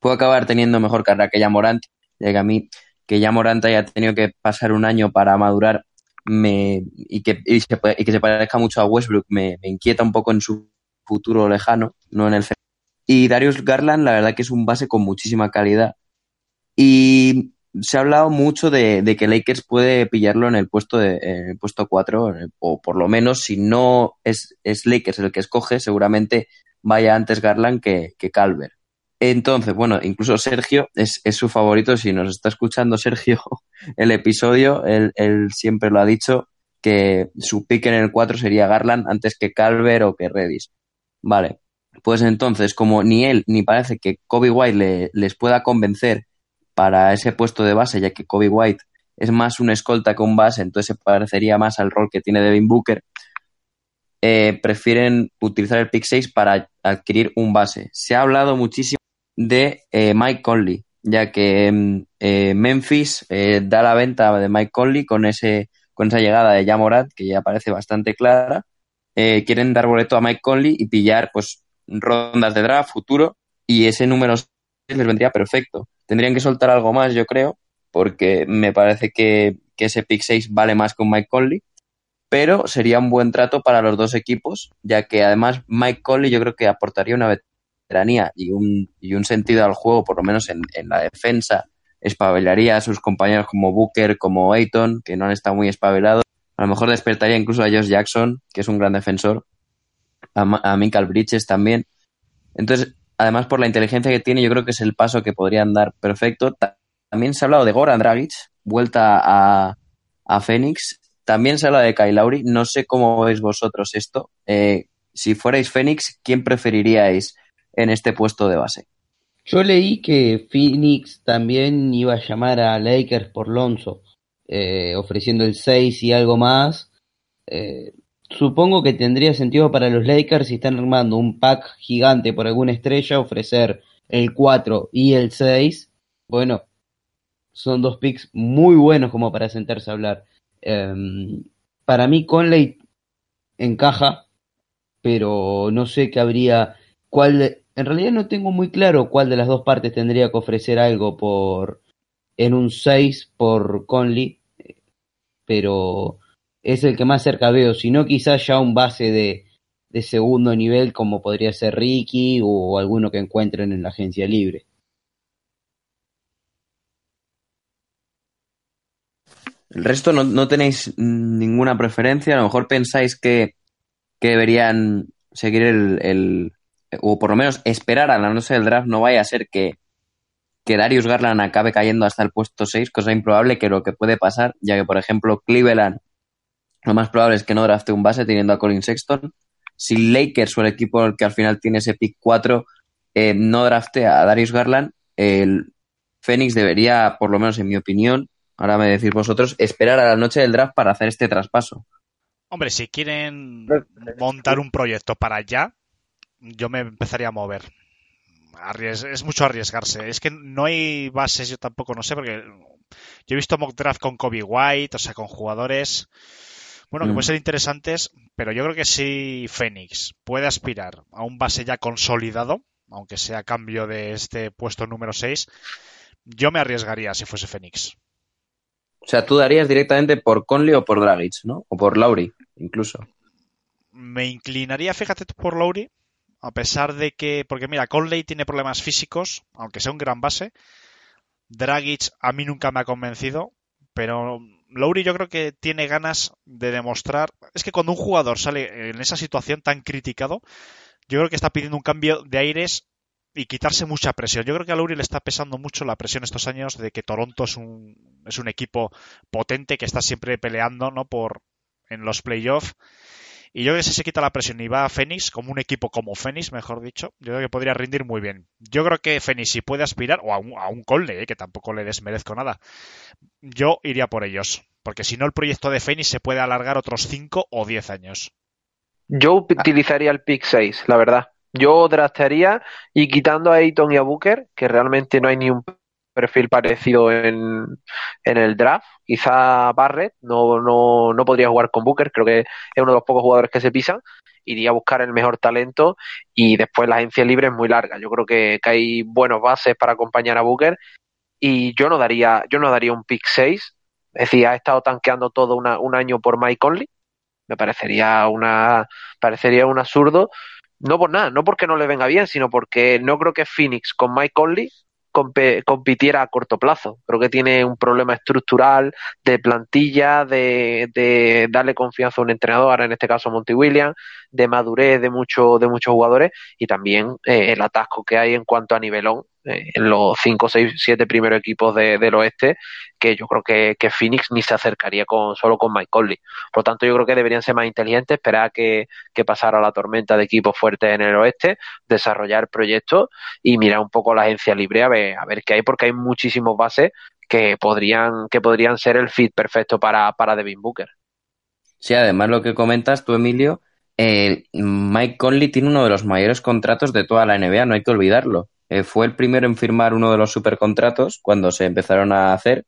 puede acabar teniendo mejor carrera que ya Morant, ya que a mí que ya Morant haya tenido que pasar un año para madurar me, y, que, y, se, y que se parezca mucho a Westbrook me, inquieta un poco en su futuro lejano, no en el Y Darius Garland, la verdad que es un base con muchísima calidad. Y se ha hablado mucho de, de que Lakers puede pillarlo en el puesto de el puesto 4, o por lo menos si no es, es Lakers el que escoge, seguramente vaya antes Garland que, que Calvert. Entonces, bueno, incluso Sergio es, su favorito. Si nos está escuchando Sergio el episodio, él, siempre lo ha dicho que su pick en el 4 sería Garland antes que Calvert o que Redis. Vale, pues entonces, como ni él ni parece que Kobe White le, les pueda convencer para ese puesto de base, ya que Kobe White es más un escolta que un base, entonces se parecería más al rol que tiene Devin Booker, eh, prefieren utilizar el pick 6 para adquirir un base. Se ha hablado muchísimo de eh, Mike Conley, ya que mm, eh, Memphis eh, da la venta de Mike Conley con, ese, con esa llegada de Jamorat, que ya parece bastante clara. Quieren dar boleto a Mike Conley y pillar pues rondas de draft futuro y ese número 6 les vendría perfecto. Tendrían que soltar algo más, yo creo, porque me parece que, que ese pick 6 vale más que un Mike Conley, pero sería un buen trato para los dos equipos, ya que además Mike Conley yo creo que aportaría una y un, y un sentido al juego, por lo menos en, en la defensa, espabilaría a sus compañeros como Booker, como Ayton, que no han estado muy espabilados. A lo mejor despertaría incluso a Josh Jackson, que es un gran defensor, a, a Michael Bridges también. Entonces, además por la inteligencia que tiene, yo creo que es el paso que podrían dar perfecto. Ta- También se ha hablado de Goran Dragic, vuelta a, a Phoenix. También se habla de Kyle Lowry. No sé cómo veis vosotros esto. Eh, si fuerais Phoenix, ¿quién preferiríais en este puesto de base? Yo leí que Phoenix también iba a llamar a Lakers por Lonzo, eh, ofreciendo el 6 y algo más. Eh, supongo que tendría sentido para los Lakers si están armando un pack gigante por alguna estrella, ofrecer el 4 y el 6. Bueno, son dos picks muy buenos como para sentarse a hablar. Em, para mí Conley encaja, pero no sé qué habría, cuál, en realidad no tengo muy claro cuál de las dos partes tendría que ofrecer algo por en un 6 por Conley, pero es el que más cerca veo, si no quizás ya un base de, de segundo nivel como podría ser Ricky o alguno que encuentren en la agencia libre. El resto no, no tenéis ninguna preferencia. A lo mejor pensáis que, que deberían seguir el- o por lo menos esperar a la noche del draft. No vaya a ser que, que Darius Garland acabe cayendo hasta el puesto 6, cosa improbable que lo que puede pasar, ya que, por ejemplo, Cleveland, lo más probable es que no drafte un base teniendo a Colin Sexton. Si Lakers o el equipo que al final tiene ese pick 4 eh, no drafte a Darius Garland, el Phoenix debería, por lo menos en mi opinión, ahora me decís vosotros, esperar a la noche del draft para hacer este traspaso. Hombre, si quieren montar un proyecto para allá, yo me empezaría a mover. Arries- es mucho arriesgarse. Es que no hay bases, yo tampoco no sé, porque yo he visto mock draft con Kobe White, o sea, con jugadores, bueno, que Mm. pueden ser interesantes, pero yo creo que si Phoenix puede aspirar a un base ya consolidado, aunque sea a cambio de este puesto número 6, yo me arriesgaría si fuese Phoenix. O sea, tú darías directamente por Conley o por Dragic, ¿no? O por Lowry, incluso. Me inclinaría, fíjate tú, por Lowry, a pesar de que, porque mira, Conley tiene problemas físicos, aunque sea un gran base. Dragic a mí nunca me ha convencido, pero Lowry yo creo que tiene ganas de demostrar. Es que cuando un jugador sale en esa situación tan criticado, yo creo que está pidiendo un cambio de aires y quitarse mucha presión. Yo creo que a Lowry le está pesando mucho la presión estos años de que Toronto es un, es un equipo potente que está siempre peleando, ¿no? Por, en los playoffs. Y yo creo que si se quita la presión y va a Phoenix, como un equipo como Phoenix, mejor dicho, yo creo que podría rendir muy bien. Yo creo que Phoenix, si puede aspirar, o a un, a un Conley, eh, que tampoco le desmerezco nada, yo iría por ellos. Porque si no, el proyecto de Phoenix se puede alargar otros 5 o 10 años. Yo utilizaría el pick 6, la verdad. Yo draftearía y quitando a Ayton y a Booker, que realmente no hay ni un perfil parecido en, en el draft. Quizá Barrett no, no, no podría jugar con Booker, creo que es uno de los pocos jugadores que se pisan. Iría a buscar el mejor talento y después la agencia libre es muy larga. Yo creo que, hay buenos bases para acompañar a Booker y yo no daría, yo no daría un pick 6. Es decir, ha estado tanqueando todo una- un año por Mike Conley. Me parecería una, parecería un absurdo. No por nada, no porque no le venga bien, sino porque no creo que Phoenix con Mike Conley compitiera a corto plazo. Creo que tiene un problema estructural de plantilla, de, darle confianza a un entrenador, en este caso Monty Williams, de madurez de, mucho, de muchos jugadores y también eh, el atasco que hay en cuanto a nivelón eh, en los 5, 6, 7 primeros equipos de- del oeste, que yo creo que, que Phoenix ni se acercaría con, solo con Mike Conley. Por lo tanto, yo creo que deberían ser más inteligentes, esperar a que, que pasara la tormenta de equipos fuertes en el oeste, desarrollar proyectos y mirar un poco la agencia libre a ver, a ver qué hay, porque hay muchísimos bases que podrían, que podrían ser el fit perfecto para, para Devin Booker. Sí, además lo que comentas tú, Emilio, eh, Mike Conley tiene uno de los mayores contratos de toda la NBA, no hay que olvidarlo. eh, fue el primero en firmar uno de los supercontratos cuando se empezaron a hacer.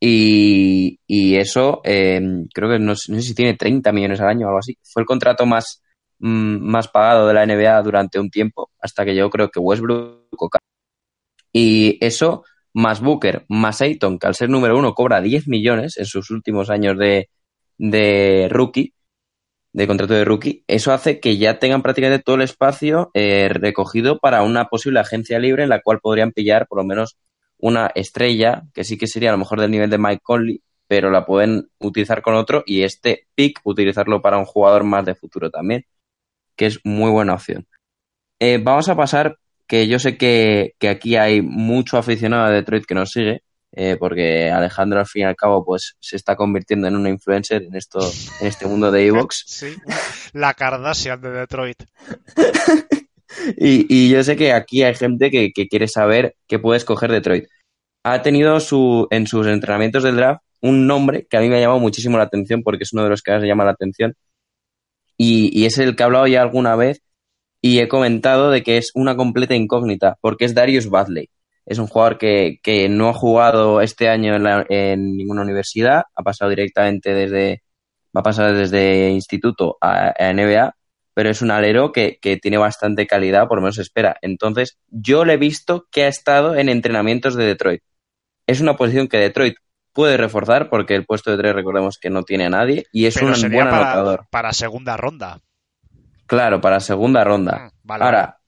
Y, eso, eh, creo que no, sé si tiene 30 millones al año o algo así. Fue el contrato más, mm, más pagado de la NBA durante un tiempo, hasta que yo creo que Westbrook Y eso, más Booker, más Ayton, que al ser número uno cobra 10 millones en sus últimos años de, de rookie, de contrato de rookie, eso hace que ya tengan prácticamente todo el espacio eh, recogido para una posible agencia libre en la cual podrían pillar por lo menos una estrella, que sí que sería a lo mejor del nivel de Mike Conley, pero la pueden utilizar con otro y este pick utilizarlo para un jugador más de futuro también, que es muy buena opción. Eh, vamos a pasar, que yo sé que, que aquí hay mucho aficionado de Detroit que nos sigue, eh, porque Alejandro al fin y al cabo pues se está convirtiendo en una influencer en esto, en este mundo de Evox. Sí, la Kardashian de Detroit. Y, y yo sé que aquí hay gente que, que quiere saber qué puede escoger Detroit. Ha tenido su, en sus entrenamientos del draft un nombre que a mí me ha llamado muchísimo la atención porque es uno de los que más llama la atención. Y, y es el que he hablado ya alguna vez y he comentado de que es una completa incógnita porque es Darius Badley. Es un jugador que, que no ha jugado este año en, la- en ninguna universidad, ha pasado directamente desde, va a pasar desde instituto a, a NBA, pero es un alero que, que tiene bastante calidad, por lo menos espera. Entonces, yo le he visto que ha estado en entrenamientos de Detroit. Es una posición que Detroit puede reforzar porque el puesto de tres recordemos que no tiene a nadie y es Pero un sería buen anotador. para, segunda ronda. Claro, para segunda ronda. Vale, Ahora,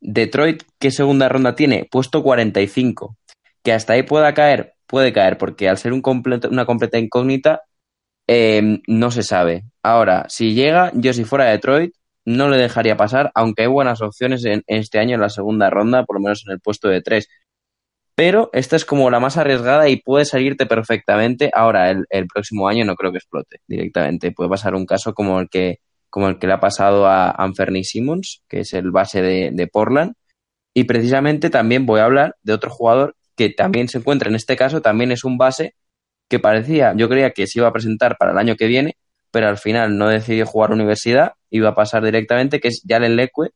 Detroit, ¿qué segunda ronda tiene? Puesto 45. Que hasta ahí pueda caer, puede caer, porque al ser una completa incógnita, eh, no se sabe. Ahora, si llega, yo si fuera Detroit, no le dejaría pasar, aunque hay buenas opciones en, este año en la segunda ronda, por lo menos en el puesto de tres. Pero esta es como la más arriesgada y puede salirte perfectamente. Ahora, el, el próximo año no creo que explote directamente. Puede pasar un caso como el que, como el que le ha pasado a Anferny Simmons, que es el base de, Portland. Y precisamente también voy a hablar de otro jugador que también se encuentra en este caso, también es un base que parecía, yo creía que se iba a presentar para el año que viene, pero al final no decidió jugar universidad, iba a pasar directamente, que es Jalen Leque,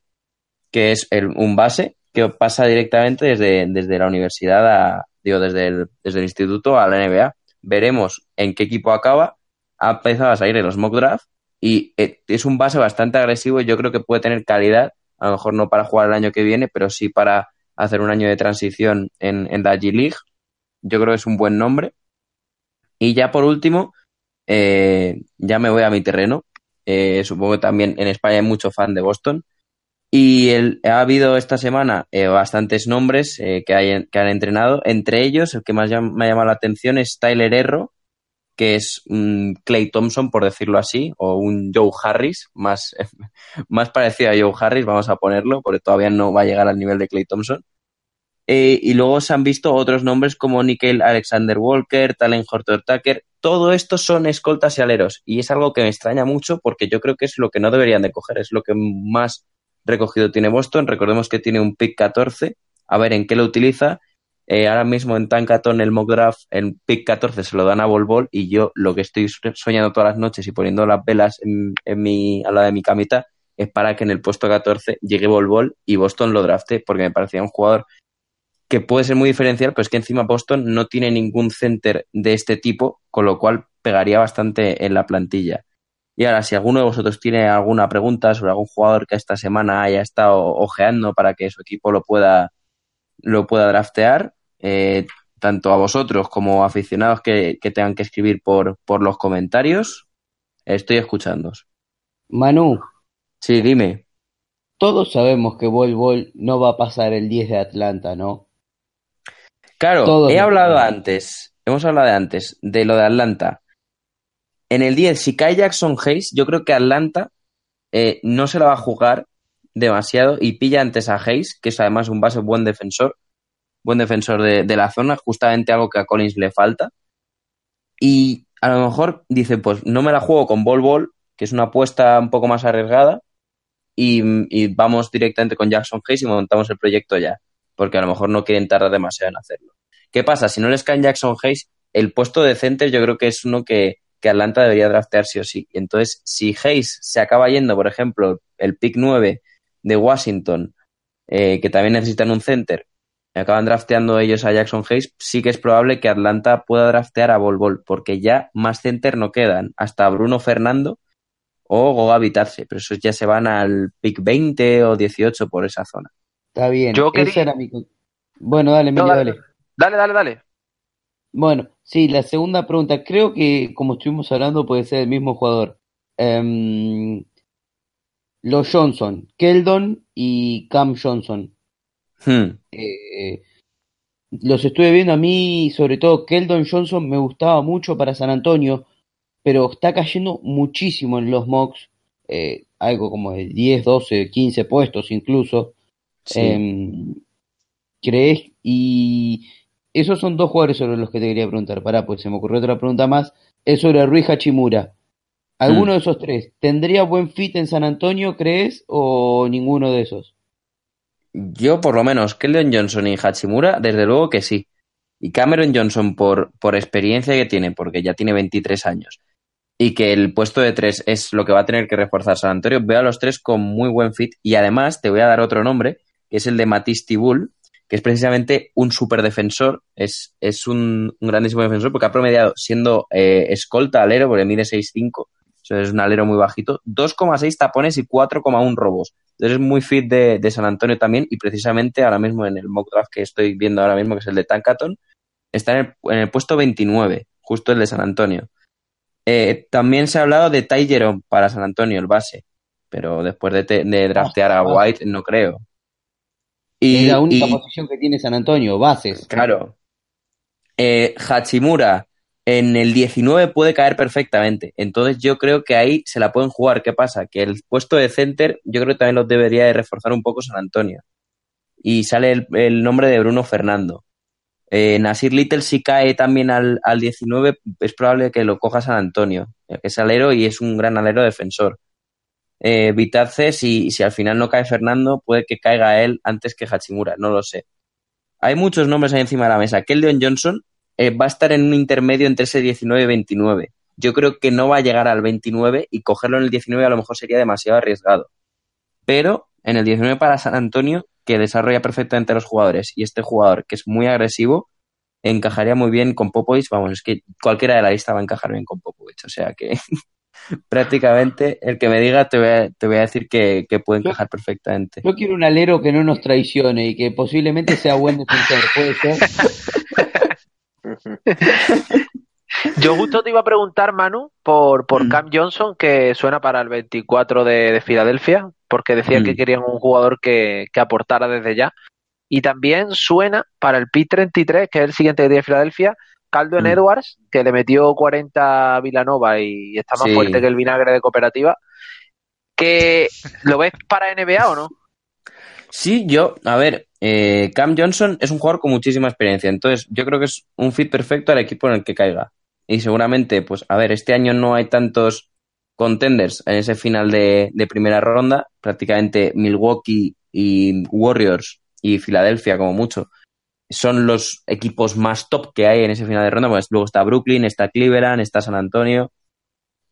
que es un base que pasa directamente desde, desde la universidad a, digo, desde el, desde el instituto a la NBA. Veremos en qué equipo acaba. Ha empezado a salir en los mock draft y eh, es un base bastante agresivo yo creo que puede tener calidad, a lo mejor no para jugar el año que viene, pero sí para hacer un año de transición en, en la G League. Yo creo que es un buen nombre. Y ya por último, eh, ya me voy a mi terreno. Eh, supongo que también en España hay mucho fan de Boston. Y el- ha habido esta semana eh, bastantes nombres eh, que, hay, que han entrenado. Entre ellos, el que más me ha llamado la atención es Tyler Erro, que es un Clay Thompson, por decirlo así, o un Joe Harris, más, más parecido a Joe Harris, vamos a ponerlo, porque todavía no va a llegar al nivel de Clay Thompson. Eh, y luego se han visto otros nombres como Nickel Alexander Walker, Talen Horton Tucker. Todo esto son escoltas y aleros. Y es algo que me extraña mucho porque yo creo que es lo que no deberían de coger. Es lo que más recogido tiene Boston. Recordemos que tiene un pick 14. A ver en qué lo utiliza. Eh, ahora mismo en Tankaton, el mock draft, el pick 14 se lo dan a Bol. Y yo lo que estoy soñando todas las noches y poniendo las velas en, en mi, al lado de mi camita es para que en el puesto 14 llegue Bol y Boston lo drafte porque me parecía un jugador que puede ser muy diferencial, pero es que encima Boston no tiene ningún center de este tipo, con lo cual pegaría bastante en la plantilla. Y ahora, si alguno de vosotros tiene alguna pregunta sobre algún jugador que esta semana haya estado ojeando para que su equipo lo pueda, lo pueda draftear, eh, tanto a vosotros como a aficionados que, que tengan que escribir por, por los comentarios, estoy escuchándoos. Manu, Sí, dime. todos sabemos que Bol Bol no va a pasar el 10 de Atlanta, ¿no? Claro, Todos he hablado antes, hemos hablado de antes, de lo de Atlanta. En el 10, si cae Jackson Hayes, yo creo que Atlanta eh, no se la va a jugar demasiado y pilla antes a Hayes, que es además un base buen defensor, buen defensor de, de la zona, justamente algo que a Collins le falta. Y a lo mejor dice, pues no me la juego con Bol Bol, que es una apuesta un poco más arriesgada, y, vamos directamente con Jackson Hayes y montamos el proyecto ya, porque a lo mejor no quieren tardar demasiado en hacerlo. ¿Qué pasa? Si no les caen Jackson Hayes, el puesto de center yo creo que es uno que, que Atlanta debería draftear sí o sí. Entonces, si Hayes se acaba yendo, por ejemplo, el pick 9 de Washington eh, que también necesitan un center, acaban drafteando ellos a Jackson Hayes, sí que es probable que Atlanta pueda draftear a Bol Bol, porque ya más center no quedan, hasta Bruno Fernando o Goga Vitase, pero esos ya se van al pick 20 o 18 por esa zona. Está bien. Yo quería- era mi con- Bueno, dale, No, Emilio, dale, dale. Dale, dale, dale. Bueno, sí, la segunda pregunta. Creo que, como estuvimos hablando, puede ser el mismo jugador. Em, los Johnson, Keldon y Cam Johnson. Hmm. Eh, los estuve viendo a mí, sobre todo Keldon Johnson me gustaba mucho para San Antonio, pero está cayendo muchísimo en los mocks, eh, algo como de 10, 12, 15 puestos incluso. Sí. Em, ¿crees? Y esos son dos jugadores sobre los que te quería preguntar. Pará, pues se me ocurrió otra pregunta más. Es sobre Rui Hachimura. ¿Alguno Mm. de esos tres tendría buen fit en San Antonio, crees? ¿O ninguno de esos? Yo, por lo menos, Keldon Johnson y Hachimura, desde luego que sí. Y Cameron Johnson, por, por experiencia que tiene, porque ya tiene 23 años, y que el puesto de tres es lo que va a tener que reforzar San Antonio, veo a los tres con muy buen fit. Y además, te voy a dar otro nombre, que es el de Matisse Tibul, que es precisamente un super defensor, es, es un, un grandísimo defensor, porque ha promediado siendo eh, escolta alero, porque mide 6'5", eso es un alero muy bajito, 2,6 tapones y 4,1 robos. Entonces es muy fit de, de San Antonio también y precisamente ahora mismo en el mock draft que estoy viendo ahora mismo, que es el de Tankaton, está en el, en el puesto 29, justo el de San Antonio. Eh, también se ha hablado de Ty Jerome para San Antonio, el base, pero después de, te- de draftear a Ah, White no creo. Y, es la única y- posición que tiene San Antonio, bases. Claro. Eh, Hachimura en el 19 puede caer perfectamente. Entonces yo creo que ahí se la pueden jugar. ¿Qué pasa? Que el puesto de center yo creo que también lo debería de reforzar un poco San Antonio. Y sale el, nombre de Bruno Fernando. Eh, Nasir Little si cae también al, al 19 es probable que lo coja San Antonio. Es alero y es un gran alero defensor. Eh, Vitadze, si, si al final no cae Fernando, puede que caiga él antes que Hachimura, no lo sé. Hay muchos nombres ahí encima de la mesa. Keldon Johnson eh, va a estar en un intermedio entre ese 19 y 29. Yo creo que no va a llegar al 29 y cogerlo en el 19 a lo mejor sería demasiado arriesgado. Pero en el 19 para San Antonio, que desarrolla perfectamente a los jugadores, y este jugador que es muy agresivo, encajaría muy bien con Popovich. Vamos, es que cualquiera de la lista va a encajar bien con Popovich. O sea que prácticamente el que me diga te voy a, te voy a decir que, que puede encajar perfectamente. Yo quiero un alero que no nos traicione y que posiblemente sea buen defensor, ¿puede ser? Yo justo te iba a preguntar, Manu, por, por Cam Johnson, que suena para el 24 de, de Filadelfia, porque decían Mm. que querían un jugador que, que aportara desde ya. Y también suena para el PIT 33, que es el siguiente que tiene Filadelfia, Calvin Mm. Edwards, que le metió 40 a Villanova y está más Sí. fuerte que el vinagre de cooperativa. Que, ¿Lo ves para NBA o no? Sí, yo, a ver, eh, Cam Johnson es un jugador con muchísima experiencia, entonces yo creo que es un fit perfecto al equipo en el que caiga. Y seguramente, pues, a ver, este año no hay tantos contenders en ese final de, primera ronda, prácticamente Milwaukee y Warriors y Filadelfia como mucho. Son los equipos más top que hay en ese final de ronda, pues luego está Brooklyn, está Cleveland, está San Antonio.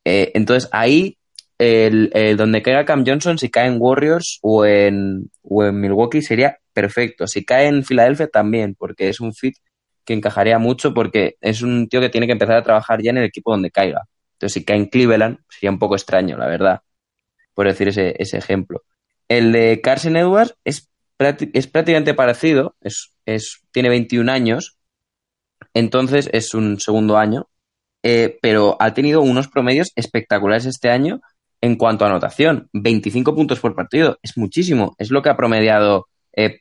Eh, entonces ahí el, el donde caiga Cam Johnson, si cae en Warriors o en, o en Milwaukee, sería perfecto. Si cae en Filadelfia, también, porque es un fit que encajaría mucho, porque es un tío que tiene que empezar a trabajar ya en el equipo donde caiga. Entonces, si cae en Cleveland, sería un poco extraño, la verdad, por decir ese, ese ejemplo. El de Carson Edwards es, es prácticamente parecido, es, es, tiene 21 años, entonces es un segundo año, eh, pero ha tenido unos promedios espectaculares este año en cuanto a anotación. 25 puntos por partido, es muchísimo. Es lo que ha promediado eh,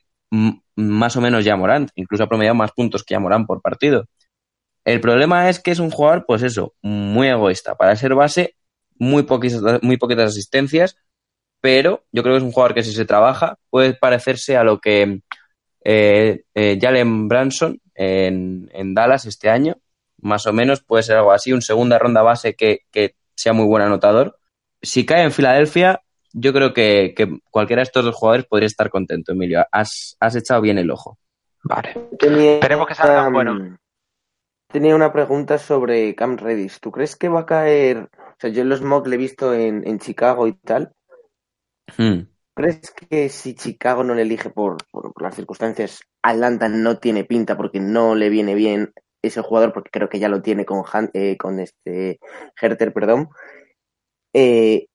más o menos ya Morant. Incluso ha promediado más puntos que ya Morant por partido. El problema es que es un jugador, pues eso, muy egoísta. Para ser base, muy poquitas, muy poquitas asistencias, pero yo creo que es un jugador que si se trabaja puede parecerse a lo que eh, eh, Jalen Branson en, en Dallas este año, más o menos puede ser algo así, un segunda ronda base que, que sea muy buen anotador. Si cae en Filadelfia, yo creo que, que cualquiera de estos dos jugadores podría estar contento, Emilio. Has, has echado bien el ojo. Vale. Tenía, Esperemos que salgan um, buenos. Tenía una pregunta sobre Cam Reddish. ¿Tú crees que va a caer? O sea, yo en los mock le he visto en, en Chicago y tal, Hmm. crees que si Chicago no le elige por, por- por las circunstancias, Atlanta no tiene pinta porque no le viene bien ese jugador, porque creo que ya lo tiene con, Han- eh, con este Herter, perdón? Eh,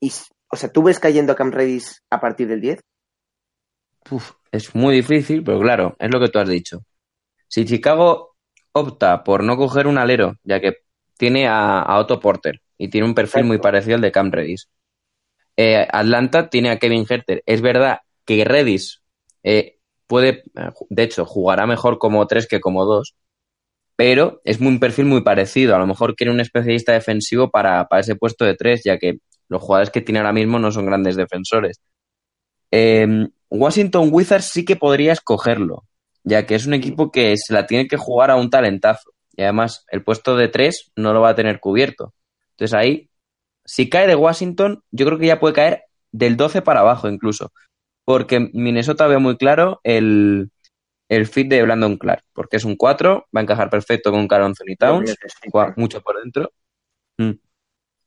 y, o sea, ¿tú ves cayendo a Cam Redis a partir del 10? Uf, es muy difícil, pero claro, es lo que tú has dicho. Si Chicago opta por no coger un alero, ya que tiene a, a Otto Porter y tiene un perfil muy parecido al de Cam Redis. Eh, Atlanta tiene a Kevin Herter. Es verdad que Redis eh, puede, de hecho, jugará mejor como tres que como dos, pero es un perfil muy parecido. A lo mejor quiere un especialista defensivo para, para ese puesto de tres, ya que los jugadores que tiene ahora mismo no son grandes defensores. Eh, Washington Wizards sí que podría escogerlo, ya que es un equipo que se la tiene que jugar a un talentazo. Y además, el puesto de tres no lo va a tener cubierto. Entonces ahí, si cae de Washington, yo creo que ya puede caer del 12 para abajo incluso. Porque Minnesota veo muy claro el, el fit de Brandon Clark, porque es un 4, va a encajar perfecto con Carl Anthony Towns, juega mucho por dentro. Mm.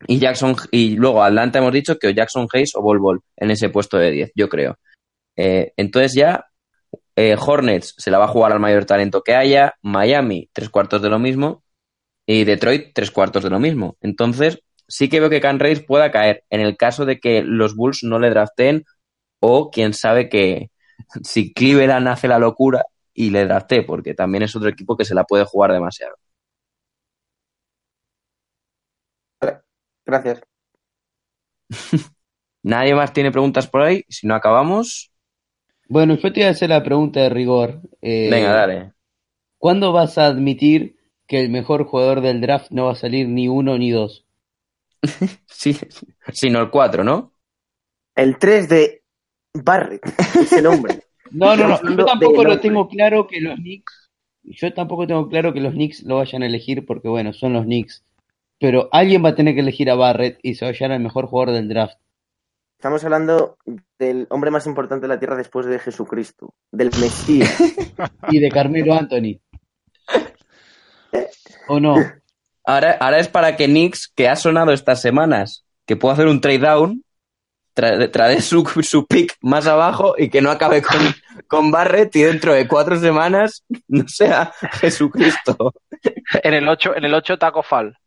Y Jackson, y luego Atlanta hemos dicho que o Jackson Hayes o Bol Bol en ese puesto de 10, yo creo. Eh, entonces ya eh, Hornets se la va a jugar al mayor talento que haya, Miami tres cuartos de lo mismo y Detroit tres cuartos de lo mismo. Entonces sí que veo que Can Reis pueda caer en el caso de que los Bulls no le draften o quién sabe que si Cleveland hace la locura y le drafté, porque también es otro equipo que se la puede jugar demasiado. Gracias. ¿Nadie más tiene preguntas por ahí? Si no acabamos, Bueno, yo te iba a hacer la pregunta de rigor. Eh, venga, dale. ¿Cuándo vas a admitir que el mejor jugador del draft no va a salir ni uno ni dos? Sí, sino el 4, ¿no? El 3 de Barrett, ese nombre. No, no, no. Yo tampoco lo tengo claro que los Knicks. Yo tampoco tengo claro que los Knicks lo vayan a elegir porque, bueno, son los Knicks. Pero alguien va a tener que elegir a Barrett y se va a llevar al mejor jugador del draft. Estamos hablando del hombre más importante de la Tierra después de Jesucristo, del Mesías. Y de Carmelo Anthony. ¿O no? Ahora, ahora es para que Knicks, que ha sonado estas semanas, que pueda hacer un trade down, tra- traer su, su pick más abajo y que no acabe con, con Barrett y dentro de cuatro semanas no sea Jesucristo. En el 8, en el 8 Taco Fall.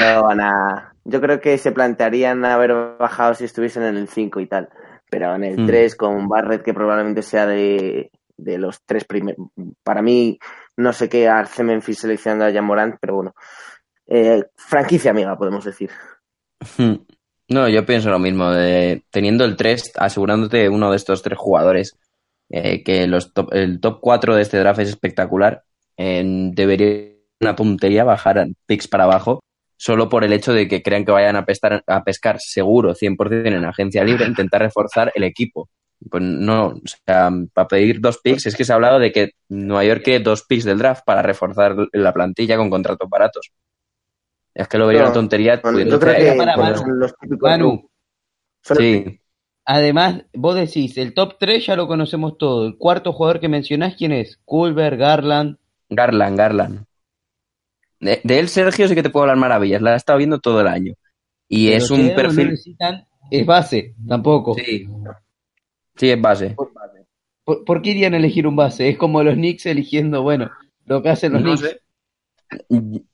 No van a. Yo creo que se plantearían haber bajado si estuviesen en el 5 y tal. Pero en el Hmm. 3 con Barrett, que probablemente sea de, de los tres primeros. Para mí, no sé qué hace Memphis seleccionando a Jan Morant, pero bueno. Eh, franquicia amiga, podemos decir. Hmm. No, yo pienso lo mismo, de, teniendo el 3, asegurándote uno de estos tres jugadores, eh, que los top- el top 4 de este draft es espectacular, eh, debería una puntería bajar picks para abajo, solo por el hecho de que crean que vayan a, pestar, a pescar seguro 100% en agencia libre, intentar reforzar el equipo. Pues no, o sea, para pedir dos picks, es que se ha hablado de que Nueva York quiere dos picks del draft para reforzar la plantilla con contratos baratos. Es que lo vería No, una tontería. no, pudiendo yo creo que para, Manu. son los típicos. Manu, son- Sí, además, vos decís, el top 3 ya lo conocemos todo. El cuarto jugador que mencionás, ¿quién es? Culver, Garland. Garland, Garland. De, de él, Sergio, sí que te puedo hablar maravillas. La he estado viendo todo el año. Y Pero es un no perfil. necesitan, es base, tampoco. Sí. Sí, es base. ¿Por, por qué irían a elegir un base? Es como los Knicks eligiendo, bueno, lo que hacen los No Knicks. sé.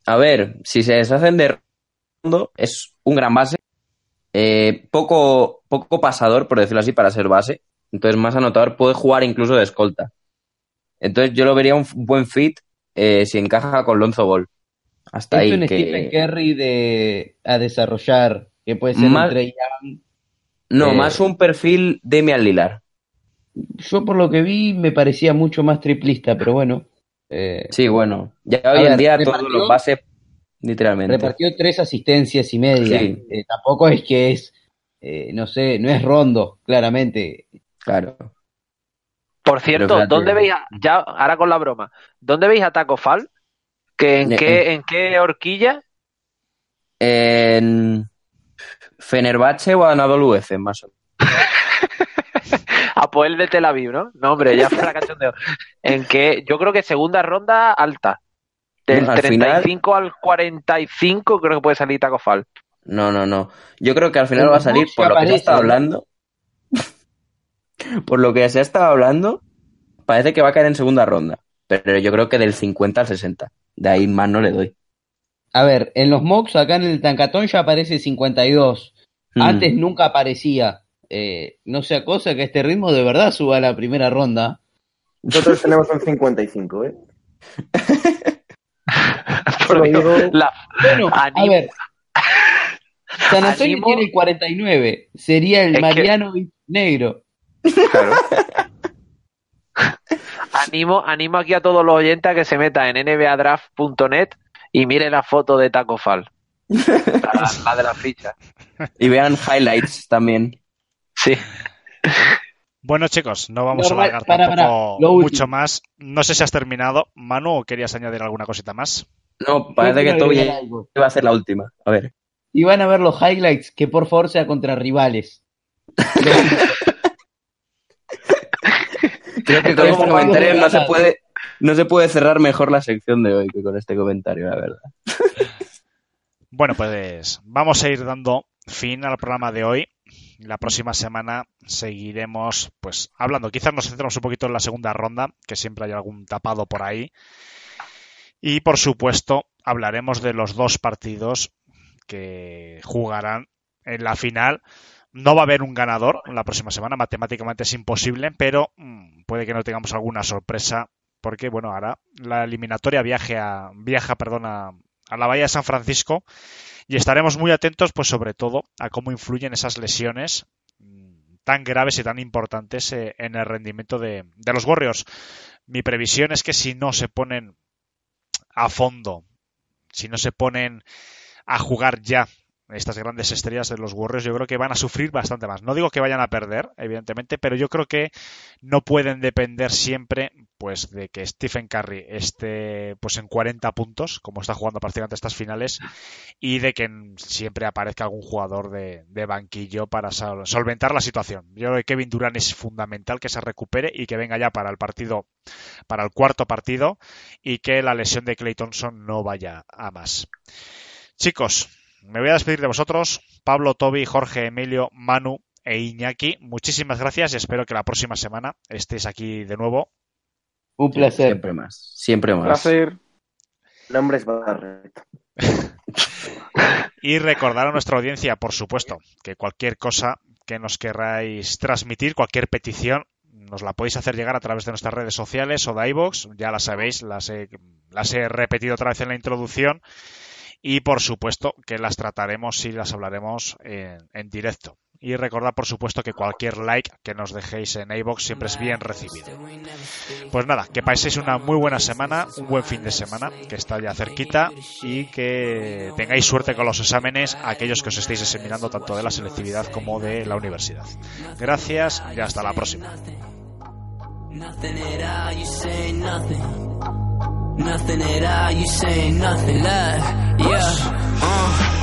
A ver, si se deshacen de Rondo, es un gran base. Eh, poco, poco pasador, por decirlo así, para ser base. Entonces, más anotador, puede jugar incluso de escolta. Entonces, yo lo vería un buen fit eh, si encaja con Lonzo Ball. Hasta Es ahí. un que- Stephen Curry de, a desarrollar, que puede ser Más- Young. No, eh, más un perfil Demian Lillard. Yo por lo que vi me parecía mucho más triplista, pero bueno. eh, Sí, bueno. Ya hoy en día todos los bases, literalmente. repartió tres asistencias y media. Sí. Eh, tampoco es que es, eh, no sé, no es rondo, claramente. Claro. Por cierto, ¿dónde veis, a- ya ahora con la broma, ¿dónde veis a Taco Fall? ¿Que en, Eh, qué, ¿En qué horquilla? En Fenerbahce o Anadolu Efes, más o menos. Apoel de Tel Aviv, ¿no? No, hombre, ya fue la cachondeo. En que yo creo que segunda ronda alta. Del Al final- 35 al 45 creo que puede salir Taco Fall. No, no, no. Yo creo que al final va a salir por lo que se ha estado hablando. por lo que se ha estado hablando, parece que va a caer en segunda ronda. Pero yo creo que del 50 al 60. De ahí más no le doy. A ver, en los mocks acá en el Tancatón ya aparece 52. Mm. Antes nunca aparecía. Eh, no sea cosa que este ritmo de verdad suba a la primera ronda. Nosotros tenemos un 55, ¿eh? Por Lo Dios, digo- la- Bueno, a ver. San Antonio Animo- tiene el 49. Sería el Es que- Mariano Negro. Claro. Animo, animo aquí a todos los oyentes a que se metan en nbadraft.net y miren la foto de Taco Fall. La, la de la ficha. Y vean highlights también. Sí. Bueno, chicos, no vamos Normal, a alargar para, para, tampoco mucho más. No sé si has terminado. Manu, ¿o querías añadir alguna cosita más? No, parece que Toby va a ser la última. A ver. Y van a ver los highlights, que por favor sea contra rivales. Creo que con este comentario no se puede, no se puede cerrar mejor la sección de hoy que con este comentario, la verdad. Bueno, pues vamos a ir dando fin al programa de hoy. La próxima semana seguiremos pues hablando. Quizás nos centremos un poquito en la segunda ronda, que siempre hay algún tapado por ahí. Y por supuesto, hablaremos de los dos partidos que jugarán en la final. No va a haber un ganador la próxima semana, matemáticamente es imposible, pero mm, puede que no tengamos alguna sorpresa, porque bueno, ahora la eliminatoria viaje a, viaja a, a la Bahía de San Francisco y estaremos muy atentos, pues sobre todo, a cómo influyen esas lesiones mm, tan graves y tan importantes eh, en el rendimiento de, de los Warriors. Mi previsión es que si no se ponen a fondo, si no se ponen a jugar ya estas grandes estrellas de los Warriors, yo creo que van a sufrir bastante más. No digo que vayan a perder, evidentemente, pero yo creo que no pueden depender siempre pues de que Stephen Curry esté pues en 40 puntos, como está jugando prácticamente estas finales, y de que siempre aparezca algún jugador de, banquillo para sol- solventar la situación. Yo creo que Kevin Durant es fundamental que se recupere y que venga ya para el partido, para el cuarto partido, y que la lesión de Clay Thompson no vaya a más. Chicos, me voy a despedir de vosotros. Pablo, Toby, Jorge, Emilio, Manu e Iñaki. Muchísimas gracias y espero que la próxima semana estéis aquí de nuevo. Un placer. Siempre más. Siempre más. Placer. Nombre es. Y recordar a nuestra audiencia, por supuesto, que cualquier cosa que nos queráis transmitir, cualquier petición, nos la podéis hacer llegar a través de nuestras redes sociales o de iVoox. Ya la sabéis, las he, las he repetido otra vez en la introducción. Y por supuesto que las trataremos y las hablaremos en, en directo. Y recordad, por supuesto, que cualquier like que nos dejéis en iVoox siempre es bien recibido. Pues nada, que paséis una muy buena semana, un buen fin de semana, que está ya cerquita, y que tengáis suerte con los exámenes, aquellos que os estéis examinando tanto de la selectividad como de la universidad. Gracias y hasta la próxima. Nothing at all, you say nothing. Look, yeah, uh.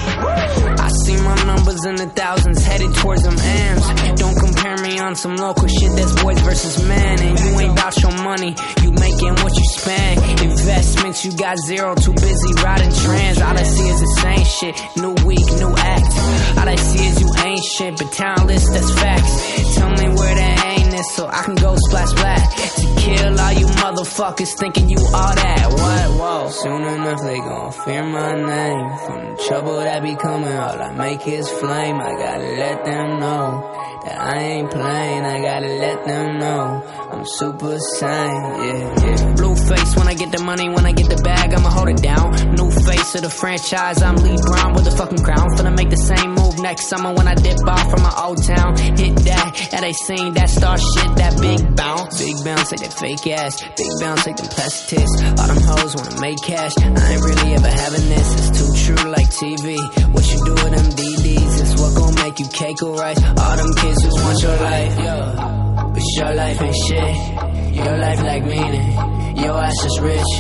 I see my numbers in the thousands headed towards them M's. Don't compare me on some local shit that's boys versus men. And you ain't about your money, you making what you spend. Investments, you got zero, too busy riding trends. All I see is the same shit, new week, new act. All I see is you ain't shit, but talentless, that's facts. Tell me where the aim so I can go splash black. To kill all you motherfuckers thinking you all that. What? Whoa. Soon enough they gon' fear my name. From the trouble that be coming, all I make is flame. I gotta let them know that I ain't playing. I gotta let them know I'm super sane. Yeah, yeah. Blue face when I get the money, when I get the bag, I'ma hold it down. New face of the franchise, I'm Lee Brown with the fucking crown. Finna make the same move next summer when I dip off from my old town. Hit that, yeah, they seen that star shit, that big bounce. Big bounce, take that fake ass. Big bounce, take them plastic tits. All them hoes wanna make cash. I ain't really ever having this. It's too true like TV. What you do with them DDs is what gon' make you cake or rice. All them kids just want your life, yeah. But your life ain't shit. Your life like meaning. Your ass is rich.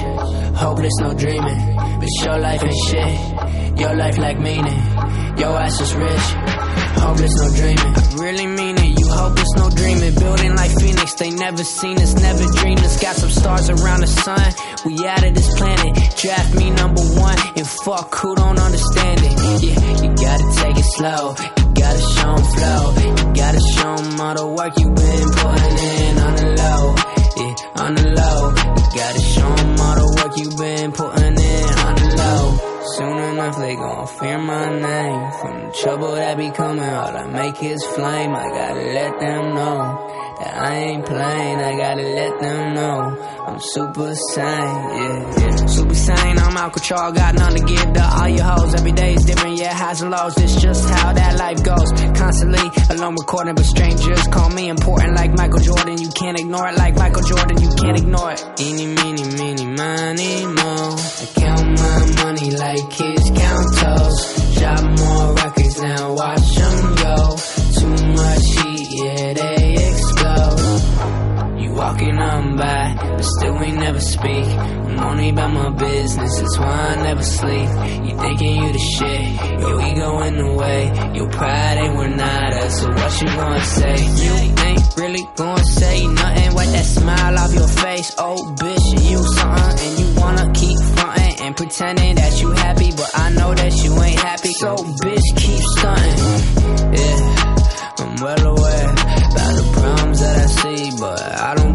Hopeless, no dreaming. But your life ain't shit. Your life like meaning. Your ass is rich. Hopeless, no dreaming. Really mean it. You hopeless, no dreaming. Building like Phoenix, they never. seen us, never dreamed us. Got some stars around the sun. We out of this planet. Draft me number one and fuck who don't understand it. Yeah, you gotta take it slow. You gotta show 'em flow. You gotta show 'em all the work you been putting in on the low. Yeah, on the low. You gotta show 'em all the work you been putting Soon enough they gon' fear my name. From the trouble that be coming All I make is flame. I gotta let them know That I ain't playing I gotta let them know I'm super sane, yeah, yeah Super sane, I'm out control Got nothing to give to all your hoes. Every day is different, yeah, highs and lows. It's just how that life goes. Constantly alone recording But strangers call me important Like Michael Jordan. You can't ignore it Like Michael Jordan You can't ignore it. Eeny, meeny, meeny, miny, mo. I count my money like kids count toes. Shot more By, but still we never speak. I'm only about my business, that's why I never sleep. You thinking you the shit, yeah, we going the way. Your pride ain't we're not us, so what you gonna say? You ain't really gonna say nothing, wipe that smile off your face. Oh, bitch, you something, and you wanna keep frontin' and pretending that you happy, but I know that you ain't happy. So bitch, keep stunting. Yeah, I'm well aware about the problems that I see, but I don't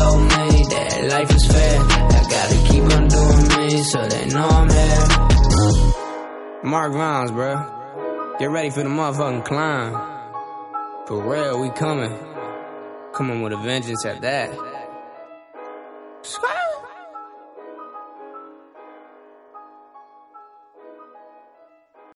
told me that life is fair. I gotta keep on doing me so they know I'm here. Mark Rounds, bro. Get ready for the motherfucking climb. For real, we coming. Coming with a vengeance at that.